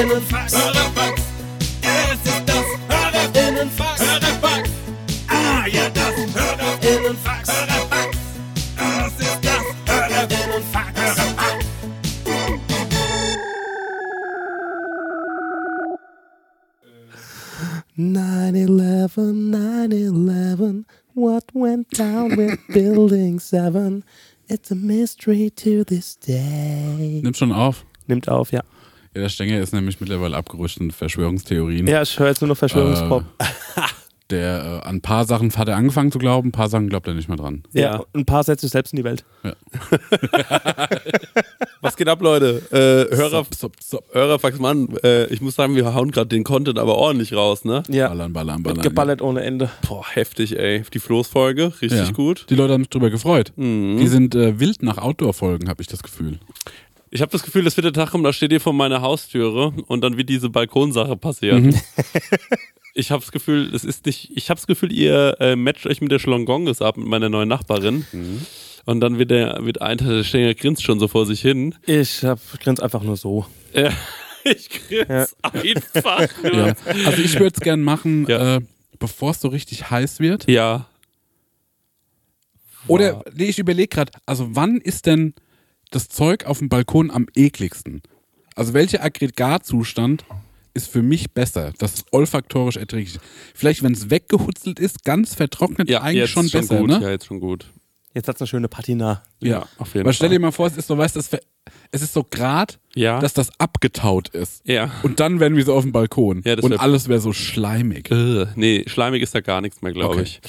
Innenfax. Hörerfax. Es ist das Hörerinnenfax. Hörerfax. Ah, ja, das Hörerinnenfax. Hörerfax. Das ist das Hörerinnenfax. Hörerfax. Nine eleven, nine eleven. What went down with Building 7? It's a mystery to this day. Nimmt schon auf. Nimmt auf, ja. Ja, der Stenger ist nämlich mittlerweile abgerutscht in Verschwörungstheorien. Ja, ich höre jetzt nur noch Verschwörungspop. Der äh, an ein paar Sachen hat er angefangen zu glauben, ein paar Sachen glaubt er nicht mehr dran. ja. Ja. ein paar setzt sich selbst in die Welt. Was geht ab, Leute? Äh, Hörer, Sop, sop, sop. Hörerfax, Mann, äh, ich muss sagen, wir hauen gerade den Content aber ordentlich raus, ne? Ja, Ballern, ballern, ballern. geballert ohne Ende. Boah, heftig, ey. Die Floßfolge, richtig Ja. gut. Die Leute haben sich drüber gefreut. Mhm. Die sind äh, wild nach Outdoor-Folgen, habe ich das Gefühl. Ich habe das Gefühl, es wird der Tag kommen, da steht ihr vor meiner Haustüre und dann wird diese Balkonsache passieren. Mhm. Ich habe das Gefühl, es ist nicht. Ich habe das Gefühl, ihr äh, matcht euch mit der Schlongonges ab mit meiner neuen Nachbarin. Mhm. Und dann wird der wird ein der Stenger grinst schon so vor sich hin. Ich hab, grinse einfach nur so. Ich grinse einfach nur. Ja. Also ich würde es gern machen, Ja. äh, bevor es so richtig heiß wird. ja. Oder nee, ich überlege gerade, also wann ist denn das Zeug auf dem Balkon am ekligsten? Also welcher Aggregatzustand ist für mich besser, dass es olfaktorisch erträglich ist? Vielleicht, wenn es weggehutzelt ist, ganz vertrocknet, Ja, eigentlich jetzt schon schon besser, gut. ne? Ja, jetzt schon gut. Jetzt hat's eine schöne Patina. Ja, auf jeden Aber stell dir Fall. mal vor, es ist so, weißt du, das es ist so grad, Ja. dass das abgetaut ist. ja. Und dann werden wir so auf dem Balkon. Ja, das und wär- alles wäre so schleimig. Äh, nee, schleimig ist da gar nichts mehr, glaube Okay. ich.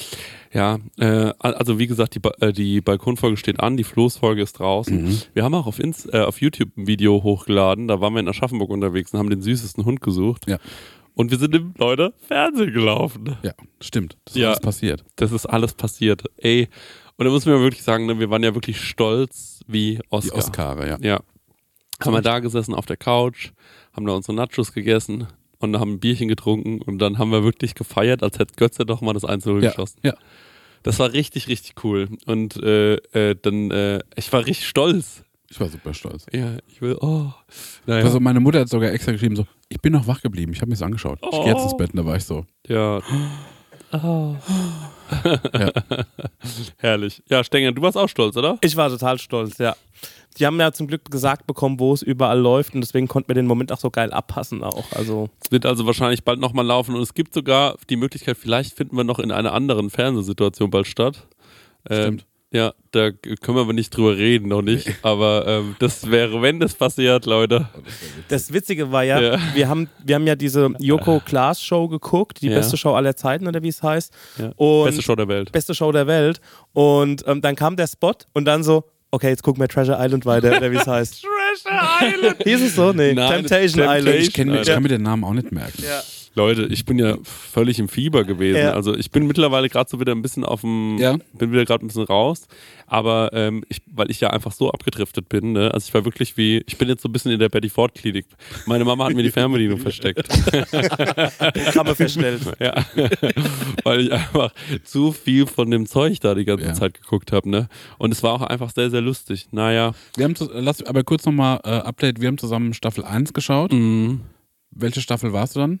Ja, äh, also wie gesagt, die, ba äh, die Balkonfolge steht an, die Floßfolge ist draußen. Mhm. Wir haben auch auf, Inst äh, auf YouTube ein Video hochgeladen, da waren wir in Aschaffenburg unterwegs und haben den süßesten Hund gesucht. Ja. Und wir sind im, Leute, Fernsehen gelaufen. Ja, stimmt. Das ist Ja. alles passiert. Das ist alles passiert. Ey, und da muss man wirklich sagen, ne, wir waren ja wirklich stolz wie Die Oscar. Oscare, ja. Ja. Haben wir da gesessen auf der Couch, haben da unsere Nachos gegessen und haben ein Bierchen getrunken und dann haben wir wirklich gefeiert, als hätte Götze doch mal das 1 Ja, geschossen. ja. Das war richtig, richtig cool. Und äh, äh, dann, äh, ich war richtig stolz. Ich war super stolz. Ja, ich will, oh. Naja, Also meine Mutter hat sogar extra geschrieben, so, ich bin noch wach geblieben, ich habe mir das angeschaut. Ich gehe jetzt Oh. ins Bett und da war ich so. ja. Oh. Herrlich. Ja, Stenger, du warst auch stolz, oder? Ich war total stolz, ja. Die haben ja zum Glück gesagt bekommen, wo es überall läuft und deswegen konnten wir den Moment auch so geil abpassen auch. Also Es wird also wahrscheinlich bald nochmal laufen und es gibt sogar die Möglichkeit, vielleicht finden wir noch in einer anderen Fernsehsituation bald statt. Ähm, Stimmt. Ja, da können wir aber nicht drüber reden, noch nicht. Aber ähm, das wäre, wenn das passiert, Leute. das Witzige war ja, Ja. wir haben wir haben ja diese Joko Klaas Show geguckt, die Ja. beste Show aller Zeiten oder wie es heißt. Ja. Und Beste Show der Welt. beste Show der Welt und ähm, dann kam der Spot und dann so okay, jetzt gucken wir Treasure Island weiter, oder wie es heißt. Treasure Island! Hieß es so? Nee, Nein, Temptation, Temptation. Island. Ich, kenn, ich kann mir den Namen auch nicht merken. Ja. Leute, ich bin ja völlig im Fieber gewesen. Ja. Also ich bin mittlerweile gerade so wieder ein bisschen auf dem, Ja. bin wieder gerade ein bisschen raus. Aber ähm, ich, weil ich ja einfach so abgedriftet bin, ne? Also ich war wirklich wie, ich bin jetzt so ein bisschen in der Betty Ford Klinik. Meine Mama hat mir die Fernbedienung versteckt. Kann man feststellen. Ja, weil ich einfach zu viel von dem Zeug da die ganze Ja. Zeit geguckt habe, ne? Und es war auch einfach sehr, sehr lustig. Naja, Wir haben, zu- lass aber kurz nochmal äh, Update, wir haben zusammen Staffel 1 geschaut. mhm. Welche Staffel warst du dann?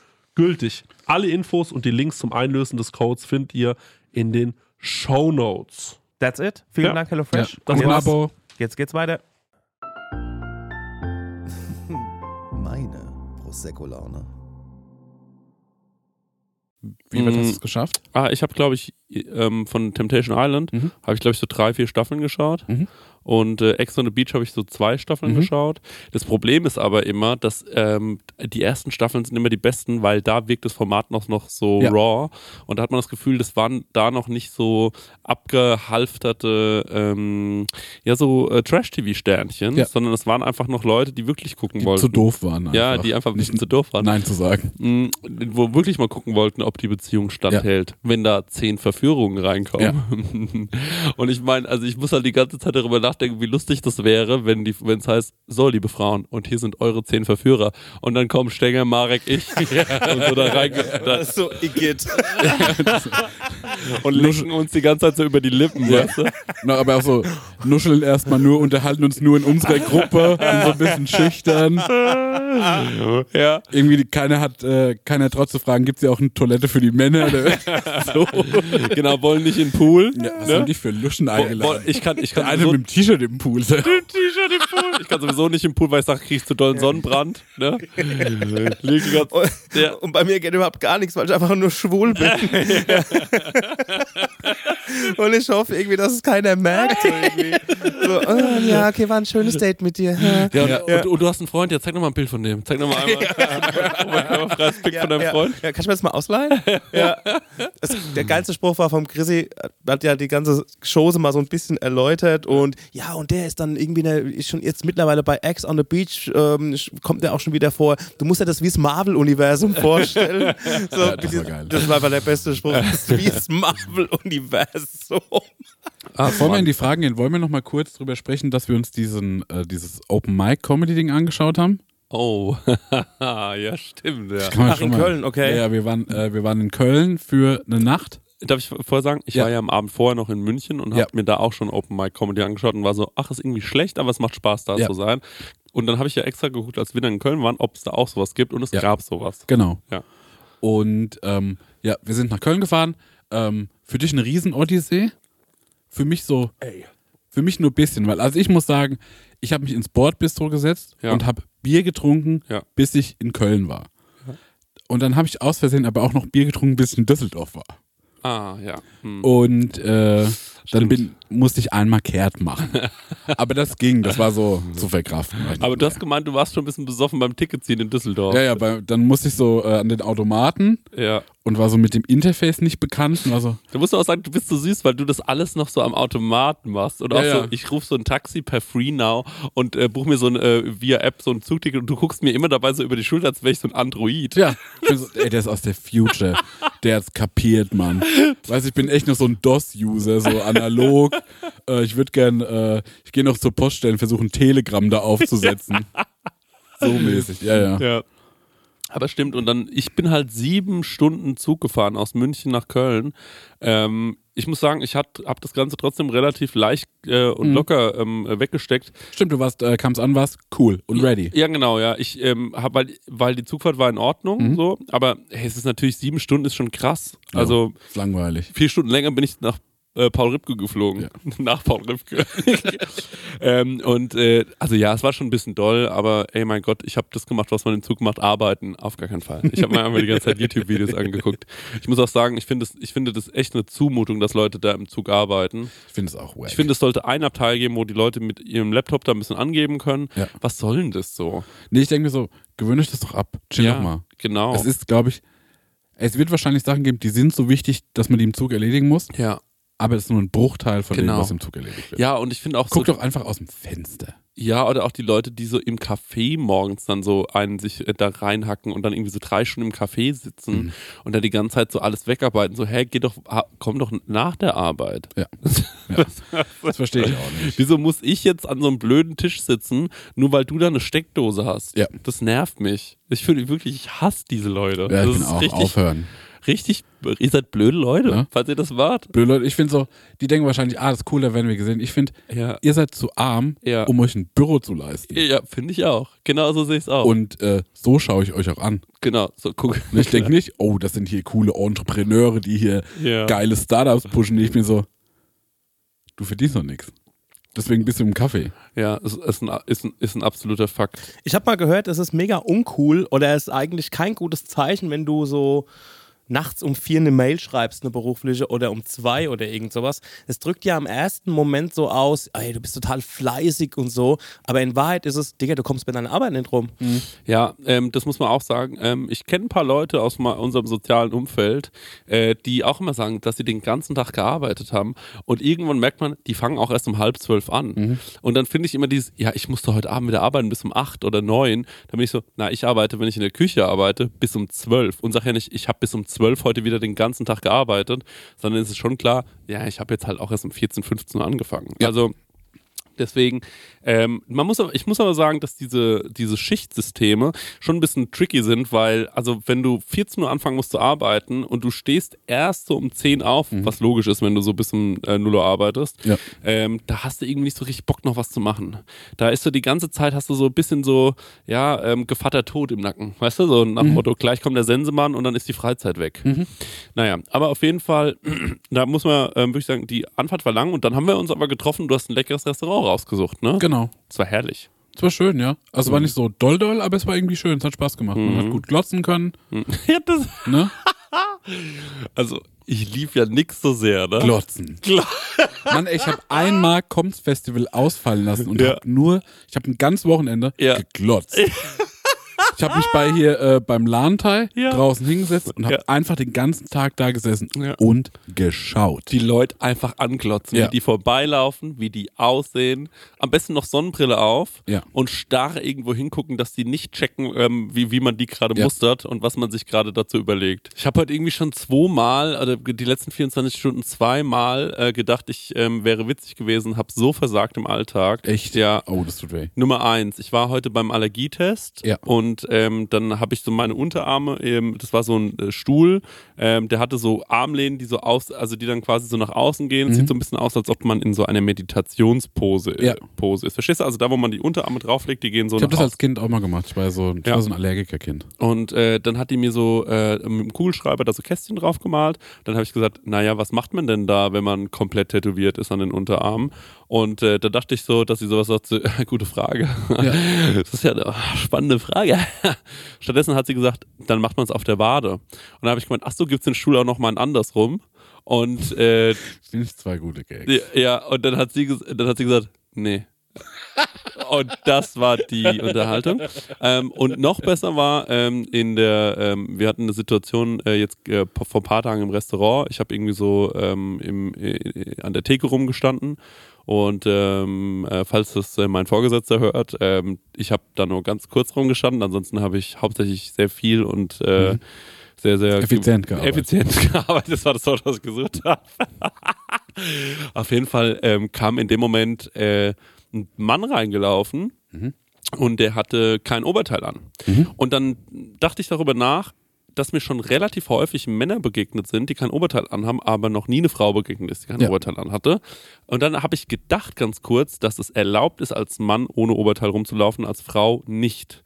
gültig. Alle Infos und die Links zum Einlösen des Codes findet ihr in den Show Notes. That's it. Vielen Ja. Dank, HelloFresh. das Und war's. jetzt, Abo. jetzt geht's weiter. Meine Prosecco-Laune. Wie weit hast du es geschafft? Ah, ich habe, glaube ich, ähm, von Temptation Island, Mhm. habe ich, glaube ich, so drei, vier Staffeln geschaut. Mhm. Und äh, Ex on the Beach habe ich so zwei Staffeln Mhm. geschaut. Das Problem ist aber immer, dass ähm, die ersten Staffeln sind immer die besten, weil da wirkt das Format noch, noch so Ja. raw. Und da hat man das Gefühl, das waren da noch nicht so abgehalfterte, ähm, ja, so äh, Trash-TV-Sternchen, Ja. sondern es waren einfach noch Leute, die wirklich gucken Die wollten. zu doof waren. Ja, einfach. die einfach ein nicht bisschen zu doof waren. Nein zu sagen. Mm, wo wirklich mal gucken wollten, ob die Beziehung standhält, wenn da zehn Verführungen reinkommen. Und ich meine, also ich muss halt die ganze Zeit darüber nachdenken, wie lustig das wäre, wenn die, wenn es heißt, so liebe Frauen, und hier sind eure zehn Verführer. Und dann kommen Stenger, Marek, ich und so da rein da, So, Igitt. und lecken uns die ganze Zeit so über die Lippen, Ja. weißt du? Na, aber auch so, nuscheln erstmal nur, unterhalten uns nur in unserer Gruppe und so ein bisschen schüchtern. Ja. Irgendwie, keiner hat, äh, keiner traut zu fragen, gibt es ja auch eine Toilette für die Männer? Oder? so. Genau, wollen nicht in den Pool. Ja, was ne? haben die für Luschen eingeladen? ich kann, ich kann Der eine mit dem T-Shirt im Pool. T-Shirt im Pool. Ich kann sowieso nicht im Pool, weil ich sage, kriegst du dollen Sonnenbrand. Ne? Ganze- Ja. Und bei mir geht überhaupt gar nichts, weil ich einfach nur schwul bin. Und ich hoffe irgendwie, dass es keiner merkt. So ah, ja, okay, war ein schönes Date mit dir. Ja, und, Und, und du hast einen Freund, ja, zeig noch mal ein Bild von dem. Zeig noch mal einmal, einmal, einmal freies Pick von deinem ja, Freund. Ja, kann ich mir das mal ausleihen? ja. Das, der geilste Spruch war vom Chrissy, hat ja die ganze Chose mal so ein bisschen erläutert und ja, und der ist dann irgendwie, eine, ist schon jetzt mittlerweile bei X on the Beach, ähm, kommt der auch schon wieder vor. Du musst dir das wie das Marvel-Universum vorstellen. So, Ja, das war geil. Das war aber der beste Spruch. Das wie das Marvel-Universum. Ah, Bevor wir in die Fragen gehen, wollen wir noch mal kurz drüber sprechen, dass wir uns diesen, äh, dieses Open Mic Comedy Ding angeschaut haben? Oh, ja, stimmt. Ja. Ach, in mal- Köln, okay. Ja, ja wir, waren, äh, wir waren in Köln für eine Nacht. Darf ich vorher sagen, ich Ja. war ja am Abend vorher noch in München und Ja. habe mir da auch schon Open Mic Comedy angeschaut und war so, ach, ist irgendwie schlecht, aber es macht Spaß, da Ja. zu sein. Und dann habe ich ja extra geguckt, als wir dann in Köln waren, ob es da auch sowas gibt und es Ja. gab sowas. Genau. Ja. Und ähm, ja, wir sind nach Köln gefahren. Ähm, für dich eine Riesen-Odyssee. Für mich so, für mich nur ein bisschen, weil also ich muss sagen, ich habe mich ins Bordbistro gesetzt Ja. und habe Bier getrunken, Ja. bis ich in Köln war. Und dann habe ich aus Versehen aber auch noch Bier getrunken, bis ich in Düsseldorf war. Ah, ja. Hm. Und äh, dann bin, musste ich einmal kehrt machen. Aber das ging, das war so zu verkraften. Aber du hast gemeint, du warst schon ein bisschen besoffen beim Ticketziehen in Düsseldorf. ja, ja, bei, dann musste ich so äh, an den Automaten ja. und war so mit dem Interface nicht bekannt und war so, Da musst du auch sagen, du bist so süß, weil du das alles noch so am Automaten machst. Und auch Ja, so, ja. ich rufe so ein Taxi per Free Now und äh, buche mir so ein äh, via App so ein Zugticket und du guckst mir immer dabei so über die Schulter, als wäre ich so ein Android. ja, so, ey, der ist aus der Future. Der hat's kapiert, Mann. Weißt ich bin echt noch so ein DOS-User, so analog. Äh, ich würde gern, äh, ich gehe noch zur Poststelle und versuche ein Telegramm da aufzusetzen. So mäßig, ja, ja. Ja. Aber stimmt, und dann, ich bin halt sieben Stunden Zug gefahren aus München nach Köln. Ähm, ich muss sagen, ich habe das Ganze trotzdem relativ leicht äh, und Mhm. locker ähm, äh, weggesteckt. Stimmt, du warst, äh, kamst an, warst cool und ready. Ja, genau, ja. Ich ähm, habe, weil, weil die Zugfahrt war in Ordnung, Mhm. so, aber hey, es ist natürlich sieben Stunden ist schon krass. Also Ist langweilig. vier Stunden länger bin ich nach äh, Paul Ripke geflogen. Ja. Nach Paul Ripke. ähm, und äh, also ja, es war schon ein bisschen doll, aber ey mein Gott, ich habe das gemacht, was man im Zug macht, arbeiten, auf gar keinen Fall. Ich habe mir einfach die ganze Zeit YouTube-Videos angeguckt. Ich muss auch sagen, ich finde das, ich finde das echt eine Zumutung, dass Leute da im Zug arbeiten. Ich finde es auch wack. Ich finde, es sollte ein Abteil geben, wo die Leute mit ihrem Laptop da ein bisschen angeben können. Ja. Was soll denn das so? nee, ich denke mir so, gewöhnt euch das doch ab. Chill ja, doch mal. genau. Es ist, glaube ich, es wird wahrscheinlich Sachen geben, die sind so wichtig, dass man die im Zug erledigen muss, ja. Aber es ist nur ein Bruchteil von Genau. dem, was im Zug erledigt wird. ja, und ich finde auch Guck so, doch einfach aus dem Fenster. Ja, oder auch die Leute, die so im Café morgens dann so einen sich äh, da reinhacken und dann irgendwie so drei Stunden im Café sitzen Mhm. und dann die ganze Zeit so alles wegarbeiten. So, hä, geh doch, komm doch nach der Arbeit. Ja. ja. Das verstehe ich auch nicht. Wieso muss ich jetzt an so einem blöden Tisch sitzen, nur weil du da eine Steckdose hast? Ja. Das nervt mich. Ich finde wirklich, ich hasse diese Leute. Ja, ich das bin ist auch richtig, aufhören. Richtig, ihr seid blöde Leute, Ja. falls ihr das wart. Blöde Leute, ich finde so, die denken wahrscheinlich, ah, das ist cool, da werden wir gesehen. Ich finde, Ja, ihr seid zu arm, Ja. um euch ein Büro zu leisten. ja finde ich auch. Genau so sehe ich es auch. Und äh, so schaue ich euch auch an. genau, so guck. Und ich denke nicht, oh, das sind hier coole Entrepreneure, die hier Ja. geile Startups pushen. Ich bin so, du verdienst noch nichts. Deswegen bist du im Kaffee. Ja, es ist ein, ist ein, ist ein absoluter Fakt. Ich habe mal gehört, es ist mega uncool oder es ist eigentlich kein gutes Zeichen, wenn du so nachts um vier eine Mail schreibst, eine berufliche, oder um zwei oder irgend sowas. Es drückt ja im ersten Moment so aus, ey, du bist total fleißig und so, aber in Wahrheit ist es, Digga, du kommst mit deiner Arbeit nicht rum. Ja, ähm, das muss man auch sagen. Ähm, ich kenne ein paar Leute aus unserem sozialen Umfeld, äh, die auch immer sagen, dass sie den ganzen Tag gearbeitet haben. Und irgendwann merkt man, die fangen auch erst um halb zwölf an. Und dann finde ich immer dieses, ja, ich musste heute Abend wieder arbeiten bis um acht oder neun. Dann bin ich so, na, ich arbeite, wenn ich in der Küche arbeite, bis um zwölf. Und sage ja nicht, ich habe bis um zwölf heute wieder den ganzen Tag gearbeitet, sondern es ist schon klar, ja, ich habe jetzt halt auch erst um 14, 15 Uhr angefangen. Also Deswegen, ähm, man muss ich muss aber sagen, dass diese, diese Schichtsysteme schon ein bisschen tricky sind, weil, also wenn du 14 Uhr anfangen musst zu arbeiten und du stehst erst so um 10 auf, was logisch ist, wenn du so bis um äh, 0 Uhr arbeitest, Ja. ähm, da hast du irgendwie nicht so richtig Bock noch was zu machen. Da ist so die ganze Zeit hast du so ein bisschen so, ja, ähm, Gevatter Tod im Nacken, weißt du, so nach dem Motto, gleich kommt der Sensemann und dann ist die Freizeit weg. Naja, aber auf jeden Fall, da muss man, ähm, würde ich sagen, die Anfahrt war lang und dann haben wir uns aber getroffen, du hast ein leckeres Restaurant rausgesucht, ne? Genau. Das war herrlich. Es war schön, ja. Also war nicht so doll doll, aber es war irgendwie schön. Es hat Spaß gemacht. Man hat gut glotzen können. Ja, das, Ne? also, ich lief ja nix so sehr, ne? Glotzen. Mann, ey, ich habe einmal Koms Festival ausfallen lassen und Ja. hab nur, ich habe ein ganzes Wochenende Ja. geglotzt. Ich habe mich bei hier äh, beim Lahnteil Ja. draußen hingesetzt und habe Ja. einfach den ganzen Tag da gesessen Ja. und geschaut. die Leute einfach anglotzen, wie die vorbeilaufen, wie die aussehen. Am besten noch Sonnenbrille auf und starr irgendwo hingucken, dass die nicht checken, ähm, wie, wie man die gerade mustert und was man sich gerade dazu überlegt. Ich habe heute irgendwie schon zweimal, also die letzten 24 Stunden zweimal äh, gedacht, ich ähm, wäre witzig gewesen, habe so versagt im Alltag. Echt? Ja. Oh, das tut weh. Nummer eins, ich war heute beim Allergietest und ähm, dann habe ich so meine Unterarme, ähm, das war so ein äh, Stuhl, ähm, der hatte so Armlehnen, die so aus, also die dann quasi so nach außen gehen. Es Sieht so ein bisschen aus, als ob man in so einer Meditationspose äh, Mhm. Ja. Pose ist. Verstehst du? Also da, wo man die Unterarme drauflegt, die gehen so Ich habe das als. Kind auch mal gemacht. Ich war so, ich Ja. war so ein Allergikerkind. Und äh, dann hat die mir so äh, mit dem Kugelschreiber da so Kästchen drauf gemalt. Dann habe ich gesagt, naja, was macht man denn da, wenn man komplett tätowiert ist an den Unterarmen? Und äh, da dachte ich so, dass sie sowas sagt, so, gute Frage. Das ist ja eine spannende Frage. Stattdessen hat sie gesagt, dann macht man es auf der Wade. Und dann habe ich gemeint, ach so, gibt es den Stuhl auch noch mal ein andersrum? Und äh, ich zwei gute Gags. ja, und dann hat sie, dann hat sie gesagt, nee. Und das war die Unterhaltung. Ähm, und noch besser war ähm, in der, ähm, wir hatten eine Situation äh, jetzt äh, vor ein paar Tagen im Restaurant. Ich habe irgendwie so ähm, im, äh, an der Theke rumgestanden. Und ähm, äh, falls das äh, mein Vorgesetzter hört, ähm, ich habe da nur ganz kurz rumgestanden. Ansonsten habe ich hauptsächlich sehr viel und äh, sehr, sehr Effizient gearbeitet. effizient gearbeitet. Das war das Wort, was ich gesucht habe. Auf jeden Fall ähm, kam in dem Moment äh, ein Mann reingelaufen und der hatte kein Oberteil an. Und dann dachte ich darüber nach, dass mir schon relativ häufig Männer begegnet sind, die kein Oberteil anhaben, aber noch nie eine Frau begegnet ist, die kein Ja. Oberteil anhatte. Und dann habe ich gedacht ganz kurz, dass es erlaubt ist, als Mann ohne Oberteil rumzulaufen, als Frau nicht.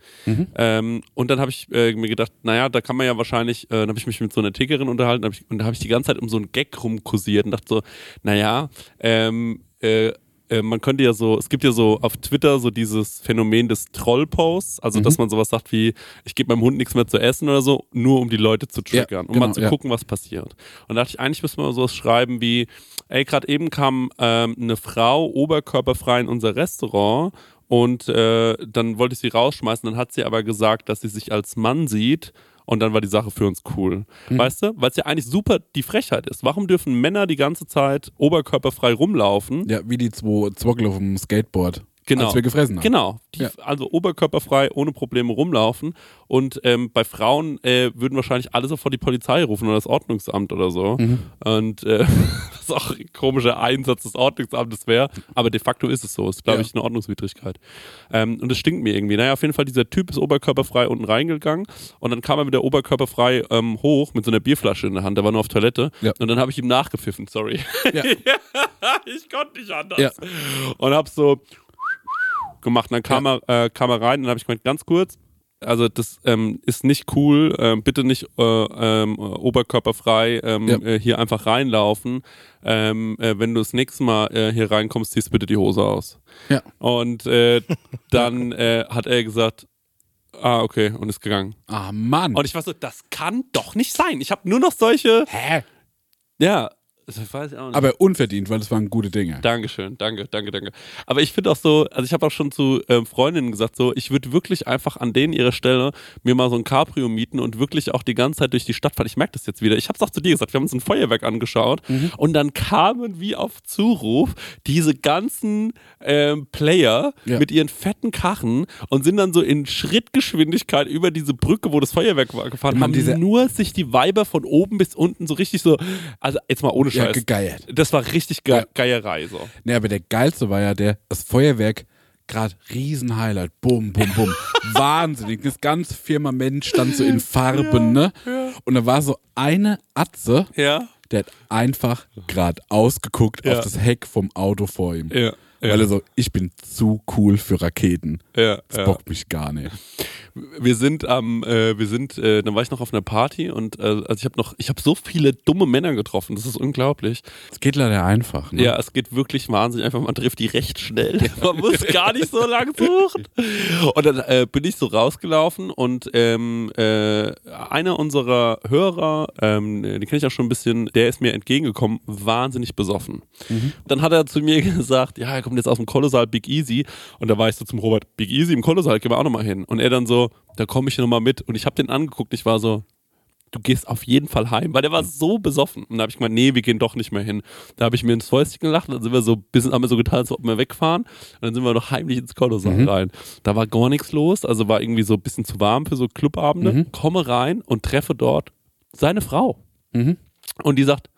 Ähm, und dann habe ich äh, mir gedacht, naja, da kann man ja wahrscheinlich, äh, dann habe ich mich mit so einer Tickerin unterhalten hab ich, und da habe ich die ganze Zeit um so einen Gag rumkursiert und dachte so, naja, ähm, äh, äh, man könnte ja so, es gibt ja so auf Twitter so dieses Phänomen des Trollposts, also dass man sowas sagt wie, ich gebe meinem Hund nichts mehr zu essen oder so, nur um die Leute zu Ja, triggern, um genau, mal zu ja. gucken, was passiert. Und da dachte ich, eigentlich müssen wir sowas schreiben wie, ey, gerade eben kam ähm, eine Frau oberkörperfrei in unser Restaurant und äh, dann wollte ich sie rausschmeißen, dann hat sie aber gesagt, dass sie sich als Mann sieht und dann war die Sache für uns cool. Mhm. Weißt du? Weil es ja eigentlich super die Frechheit ist. Warum dürfen Männer die ganze Zeit oberkörperfrei rumlaufen? Ja, wie die zwei Zwockel auf dem Skateboard. Genau. Als wir gefressen haben. Genau, die, Ja. also oberkörperfrei, ohne Probleme rumlaufen. Und ähm, bei Frauen äh, würden wahrscheinlich alle sofort die Polizei rufen oder das Ordnungsamt oder so. Mhm. Und äh, was auch ein komischer Einsatz des Ordnungsamtes wäre. Aber de facto ist es so. Ist, glaube Ja. ich, eine Ordnungswidrigkeit. Ähm, und es stinkt mir irgendwie. Naja, auf jeden Fall, dieser Typ ist oberkörperfrei unten reingegangen. Und dann kam er wieder oberkörperfrei ähm, hoch mit so einer Bierflasche in der Hand. Der war nur auf Toilette. Ja. Und dann habe ich ihm nachgepfiffen, sorry. Ja. ich konnte nicht anders. Ja. Und hab so gemacht. Und dann kam, er, äh, kam er rein und dann habe ich gemeint, ganz kurz, also das ähm, ist nicht cool, ähm, bitte nicht äh, ähm, oberkörperfrei ähm, Ja. äh, hier einfach reinlaufen. Ähm, äh, wenn du das nächste Mal äh, hier reinkommst, ziehst bitte die Hose aus. Ja. Und äh, dann äh, hat er gesagt, ah, okay, und ist gegangen. Ah, Mann. Und ich war so, das kann doch nicht sein. Ich habe nur noch solche, Hä? ja, das weiß ich auch nicht. Aber unverdient, weil das waren gute Dinge. Dankeschön, danke, danke, danke. Aber ich finde auch so, also ich habe auch schon zu ähm, Freundinnen gesagt, so, ich würde wirklich einfach an denen ihrer Stelle mir mal so ein Cabrio mieten und wirklich auch die ganze Zeit durch die Stadt fahren. Ich merke das jetzt wieder. Ich habe es auch zu dir gesagt, wir haben uns ein Feuerwerk angeschaut Mhm. und dann kamen wie auf Zuruf diese ganzen ähm, Player Ja. mit ihren fetten Karren und sind dann so in Schrittgeschwindigkeit über diese Brücke, wo das Feuerwerk war, gefahren, haben nur sich die Weiber von oben bis unten so richtig so, also jetzt mal ohne Ja, Scheiß. gegeiert. Das war richtig ge Ja. Geierei so. Nee, aber der geilste war ja der, das Feuerwerk, gerade Riesenhighlight. Bum, bum, bum. Wahnsinnig. Das ganze Firmament stand so in Farben, ne? Und da war so eine Atze, Ja. der hat einfach gerade ausgeguckt Ja. auf das Heck vom Auto vor ihm. Ja. Weil er so, ich bin zu cool für Raketen. Ja, Das ja. bockt mich gar nicht. Wir sind am, äh, wir sind, äh, dann war ich noch auf einer Party und äh, also ich habe noch, ich habe so viele dumme Männer getroffen, das ist unglaublich. Es geht leider einfach, ne? Ja, es geht wirklich wahnsinnig einfach, man trifft die recht schnell. Man muss gar nicht so lang suchen. Und dann äh, bin ich so rausgelaufen und ähm, äh, einer unserer Hörer, ähm, den kenne ich auch schon ein bisschen, der ist mir entgegengekommen, wahnsinnig besoffen. Dann hat er zu mir gesagt, ja, er kommt jetzt aus dem Kolossal Big Easy. Und da war ich so zum Robert, Big Easy im Kolossal, gehen wir auch nochmal hin. Und er dann so, da komme ich nochmal mit. Und ich habe den angeguckt, ich war so, du gehst auf jeden Fall heim, weil der war so besoffen. Und da habe ich gemeint, nee, wir gehen doch nicht mehr hin. Da habe ich mir ins Fäustchen gelacht, dann sind wir so bisschen, haben wir so getan, als ob wir wegfahren. Und dann sind wir noch heimlich ins Kolossal rein. Da war gar nichts los, also war irgendwie so ein bisschen zu warm für so Clubabende. Komme rein und treffe dort seine Frau. Und die sagt,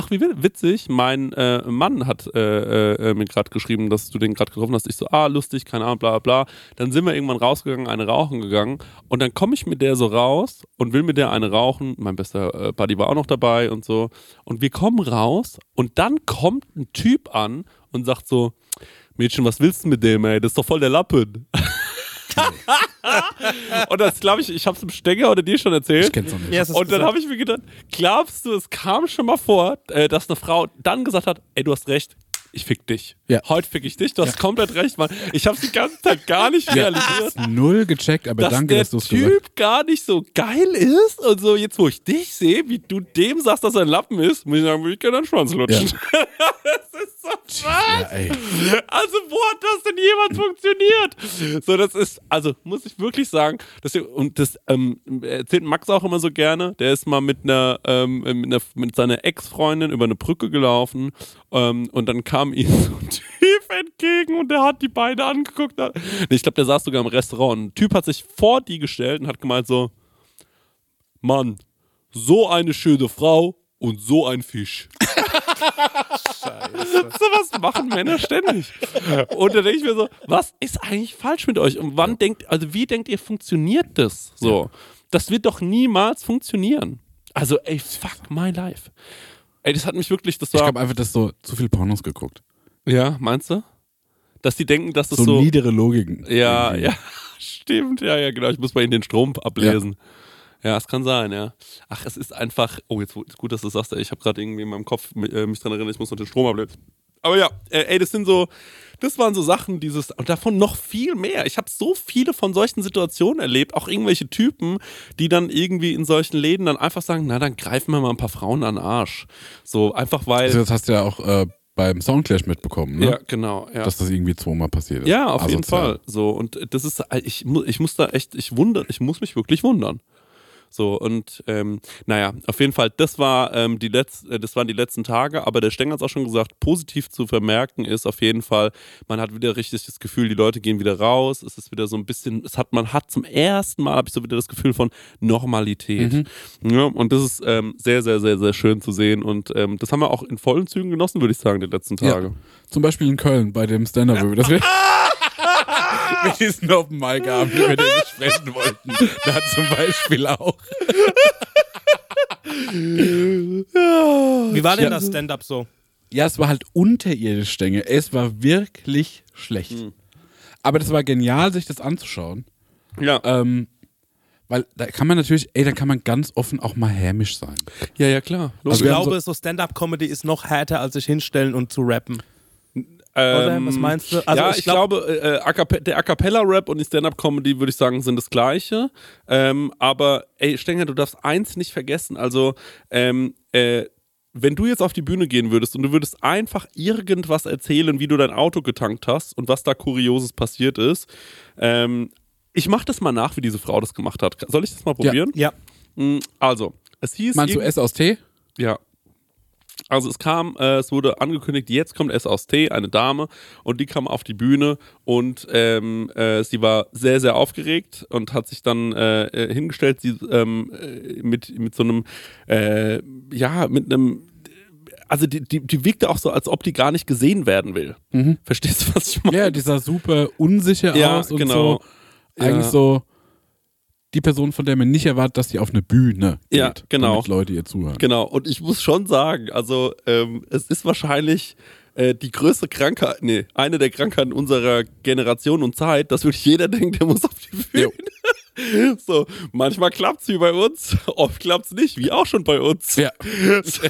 ach wie witzig, mein äh, Mann hat äh, äh, mir gerade geschrieben, dass du den gerade getroffen hast. Ich so, ah, lustig, keine Ahnung, bla bla bla. Dann sind wir irgendwann rausgegangen, eine rauchen gegangen und dann komme ich mit der so raus und will mit der eine rauchen. Mein bester äh, Buddy war auch noch dabei und so. Und wir kommen raus und dann kommt ein Typ an und sagt so, Mädchen, was willst du mit dem, ey? Das ist doch voll der Lappen. und das glaube ich, ich habe es im Stenger oder dir schon erzählt. Ich kenn's noch nicht. Ja, Und dann habe ich mir gedacht, glaubst du, es kam schon mal vor, äh, dass eine Frau dann gesagt hat, ey, du hast recht, ich fick dich. Ja. Heute fick ich dich, du hast komplett recht, Mann. Ich hab's die ganze Zeit gar nicht realisiert. Null gecheckt, aber dass danke, der dass du es Typ gesagt hast. gar nicht so geil ist und so jetzt, wo ich dich sehe, wie du dem sagst, dass er ein Lappen ist, muss ich sagen, würde ich gerne einen Schwanz lutschen. das ist so Ja, ey. also, wo hat das denn jemals funktioniert? So, das ist, also, muss ich wirklich sagen, das, und das ähm, erzählt Max auch immer so gerne. Der ist mal mit einer, ähm, mit, einer mit seiner Ex-Freundin über eine Brücke gelaufen ähm, und dann kam ihm so ein Typ entgegen und der hat die beide angeguckt. Nee, ich glaube, der saß sogar im Restaurant. Ein Typ hat sich vor die gestellt und hat gemeint so, Mann, so eine schöne Frau und so ein Fisch. So was machen Männer ständig. Und da denke ich mir so, was ist eigentlich falsch mit euch? Und wann denkt, also wie denkt ihr, funktioniert das? So. Das wird doch niemals funktionieren. Also, ey, fuck my life. Ey, das hat mich wirklich, das Ich war. glaube einfach, dass so zu viel Pornos geguckt. ja, meinst du? Dass die denken, dass das So, so. niedere Logiken. ja, irgendwie. ja, stimmt. Ja, ja, genau. Ich muss bei ihnen den Strom ablesen. Ja, es kann sein, ja. Ach, es ist einfach. Oh, jetzt gut, dass du das sagst. Ich habe gerade irgendwie in meinem Kopf äh, mich dran erinnert, ich muss noch den Strom ablesen. Aber ja, äh, ey, das sind so, das waren so Sachen, dieses, und davon noch viel mehr. Ich habe so viele von solchen Situationen erlebt, auch irgendwelche Typen, die dann irgendwie in solchen Läden dann einfach sagen, na, dann greifen wir mal ein paar Frauen an den Arsch. So, einfach weil. Also das hast du ja auch äh, beim Soundclash mitbekommen, ne? ja, genau, ja. Dass das irgendwie zweimal passiert ist. Ja, auf jeden Asozial. Fall. So, und das ist, ich, mu- ich muss da echt, ich wundere, ich muss mich wirklich wundern. So, und ähm, naja, auf jeden Fall, das war ähm, die Letz äh, das waren die letzten Tage, aber der Stenger hat es auch schon gesagt, positiv zu vermerken ist auf jeden Fall, man hat wieder richtig das Gefühl, die Leute gehen wieder raus, es ist wieder so ein bisschen, es hat, man hat zum ersten Mal, habe ich so wieder das Gefühl von Normalität. Ja, und das ist ähm, sehr, sehr, sehr, sehr schön zu sehen und ähm, das haben wir auch in vollen Zügen genossen, würde ich sagen, die letzten Tage. Ja. Zum Beispiel in Köln bei dem Stand-Up. Das wir mit diesen Open Mic Abend, über den wir sprechen wollten. Da zum Beispiel auch. Wie war denn Ja. das Stand-up so? Ja, es war halt unterirdisch, Stänge. Es war wirklich schlecht. Hm. Aber das war genial, sich das anzuschauen. Ja, Ähm, weil da kann man natürlich, ey, da kann man ganz offen auch mal hämisch sein. ja, ja, klar. Also ich glaube, so, Stand-up-Comedy ist noch härter, als sich hinstellen und zu rappen. Oder? Was meinst du? Also ja, ich ich, glaub- glaube, äh, A cappe- der A Cappella-Rap und die Stand-Up-Comedy, würde ich sagen, sind das Gleiche. Ähm, aber, ey, Stenger, du darfst eins nicht vergessen. Also, ähm, äh, wenn du jetzt auf die Bühne gehen würdest und du würdest einfach irgendwas erzählen, wie du dein Auto getankt hast und was da Kurioses passiert ist, ähm, ich mach das mal nach, wie diese Frau das gemacht hat. Soll ich das mal probieren? Ja. Mm, Also, es hieß. Meinst du S aus T? ja. Also es kam, äh, es wurde angekündigt, jetzt kommt S aus T, eine Dame, und die kam auf die Bühne und ähm, äh, sie war sehr, sehr aufgeregt und hat sich dann äh, äh, hingestellt, sie ähm, äh, mit, mit so einem, äh, ja, mit einem, also die, die, die wirkte auch so, als ob die gar nicht gesehen werden will. Verstehst du, was ich meine? Ja, die sah super unsicher Ja, aus und genau. so. Eigentlich Ja. so die Person, von der man nicht erwartet, dass sie auf eine Bühne geht, Ja, genau. damit Leute ihr zuhören. Genau, und ich muss schon sagen, also ähm, es ist wahrscheinlich äh, die größte Krankheit, nee, eine der Krankheiten unserer Generation und Zeit, dass wirklich jeder denkt, der muss auf die Bühne. So, manchmal klappt's wie bei uns, oft klappt's nicht, wie auch schon bei uns. Ja. So.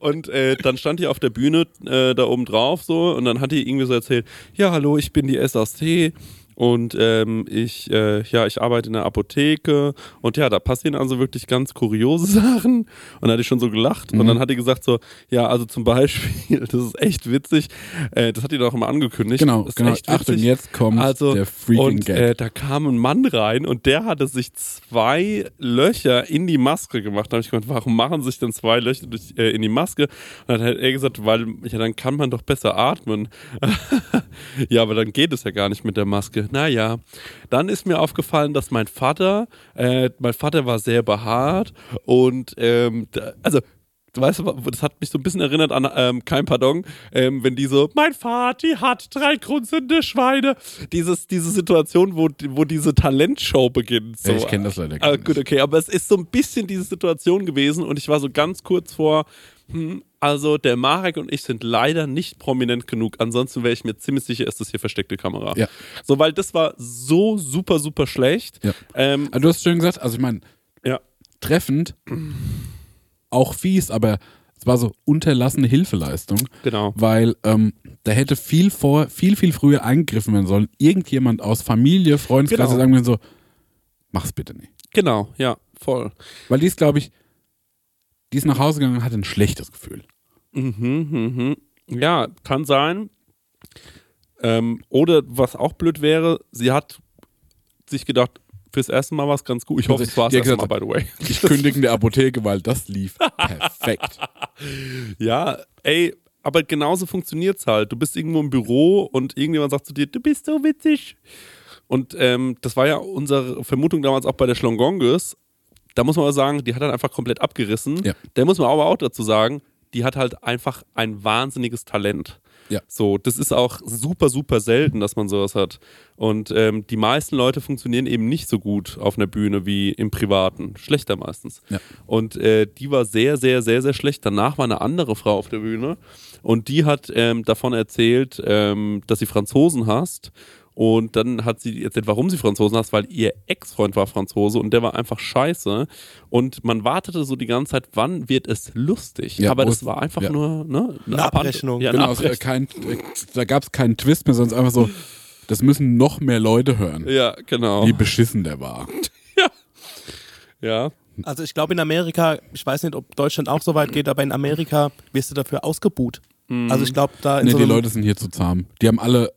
Und äh, dann stand die auf der Bühne äh, da oben drauf so und dann hat die irgendwie so erzählt, ja hallo, ich bin die SAC und ähm, ich, äh, ja, ich arbeite in der Apotheke und ja, da passieren also wirklich ganz kuriose Sachen und dann hatte ich schon so gelacht und dann hat die gesagt so, ja, also zum Beispiel, das ist echt witzig, äh, das hat die doch immer angekündigt. Genau, das genau. echt Achtung, jetzt kommt also, der freaking und. Äh, da kam ein Mann rein und der hatte sich zwei Löcher in die Maske gemacht. Da habe ich gemeint, warum machen sich denn zwei Löcher durch, äh, in die Maske? Und dann hat er gesagt, weil, ja, dann kann man doch besser atmen. ja, aber dann geht es ja gar nicht mit der Maske. Naja, dann ist mir aufgefallen, dass mein Vater, äh, mein Vater war sehr behaart und, ähm, da, also, Du weißt, das hat mich so ein bisschen erinnert an ähm, kein Pardon, ähm, wenn die so, mein Vati hat drei grunzende Schweine. Dieses, diese Situation, wo, wo diese Talentshow beginnt. So. Ich kenn das leider gar Ah, nicht. Gut, okay, aber es ist so ein bisschen diese Situation gewesen und ich war so ganz kurz vor, hm, also der Marek und ich sind leider nicht prominent genug. Ansonsten wäre ich mir ziemlich sicher, ist das hier versteckte Kamera. Ja. So, weil das war so super, super schlecht. Ja. Ähm, du hast schön gesagt, also ich meine, ja. treffend, auch fies, aber es war so unterlassene Hilfeleistung, Genau. weil ähm, da hätte viel vor, viel, viel früher eingegriffen werden sollen. Irgendjemand aus Familie, Freundeskreis Genau. sagen wir so, mach's bitte nicht. Genau, ja, voll. Weil die ist, glaube ich, die ist nach Hause gegangen und hatte ein schlechtes Gefühl. Mhm, mhm. Ja, kann sein. Ähm, oder was auch blöd wäre, sie hat sich gedacht, fürs erste Mal war es ganz gut. Ich hoffe, es war hat erste Mal, by the way. Ich kündige in der Apotheke, weil das lief perfekt. Ja, ey, aber genauso funktioniert's halt. Du bist irgendwo im Büro und irgendjemand sagt zu dir, du bist so witzig. Und ähm, das war ja unsere Vermutung damals auch bei der Schlongonges. Da muss man aber sagen, die hat dann einfach komplett abgerissen. Ja. Da muss man aber auch dazu sagen, die hat halt einfach ein wahnsinniges Talent. Ja. So, das ist auch super, super selten, dass man sowas hat. Und ähm, die meisten Leute funktionieren eben nicht so gut auf einer Bühne wie im Privaten. Schlechter meistens. Ja. Und äh, die war sehr, sehr, sehr, sehr schlecht. Danach war eine andere Frau auf der Bühne und die hat ähm, davon erzählt, ähm, dass sie Franzosen hasst. Und dann hat sie erzählt, warum sie Franzosen hasst, weil ihr Ex-Freund war Franzose und der war einfach scheiße. Und man wartete so die ganze Zeit, wann wird es lustig? Ja, Aber das es- war einfach ja. nur ne, Eine Abrechnung. Ja, Genau, Abrechnung. kein, da gab es keinen Twist mehr, sondern einfach so, das müssen noch mehr Leute hören, ja genau. wie beschissen der war. Ja. Also ich glaube in Amerika, ich weiß nicht, ob Deutschland auch so weit geht, aber in Amerika wirst du dafür ausgebuht. Also ich glaube da in Nee, so die Leute sind hier zu zahm. Die haben alle,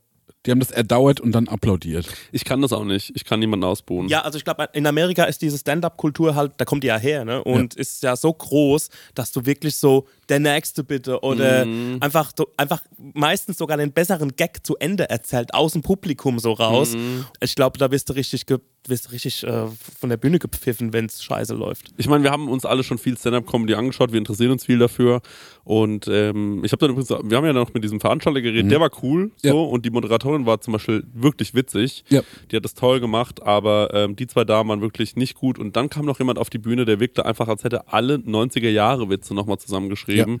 die haben das erdauert und dann applaudiert. Ich kann das auch nicht. Ich kann niemanden ausbuhen. Ja, also ich glaube, in Amerika ist diese Stand-up-Kultur halt, da kommt die ja her, ne? Und ist ja so groß, dass du wirklich so der Nächste bitte oder einfach, so, einfach meistens sogar den besseren Gag zu Ende erzählt, aus dem Publikum so raus. Ich glaube, da wirst du richtig, ge wirst du richtig äh, von der Bühne gepfiffen, wenn es scheiße läuft. Ich meine, wir haben uns alle schon viel Stand-Up-Comedy angeschaut, wir interessieren uns viel dafür. Und ähm, ich habe dann übrigens, wir haben ja noch mit diesem Veranstalter geredet, der war cool so Ja. und die Moderatorin war zum Beispiel wirklich witzig. Ja. Die hat das toll gemacht, aber ähm, die zwei Damen waren wirklich nicht gut. Und dann kam noch jemand auf die Bühne, der wirkte einfach, als hätte alle 90er-Jahre-Witze nochmal zusammengeschrieben.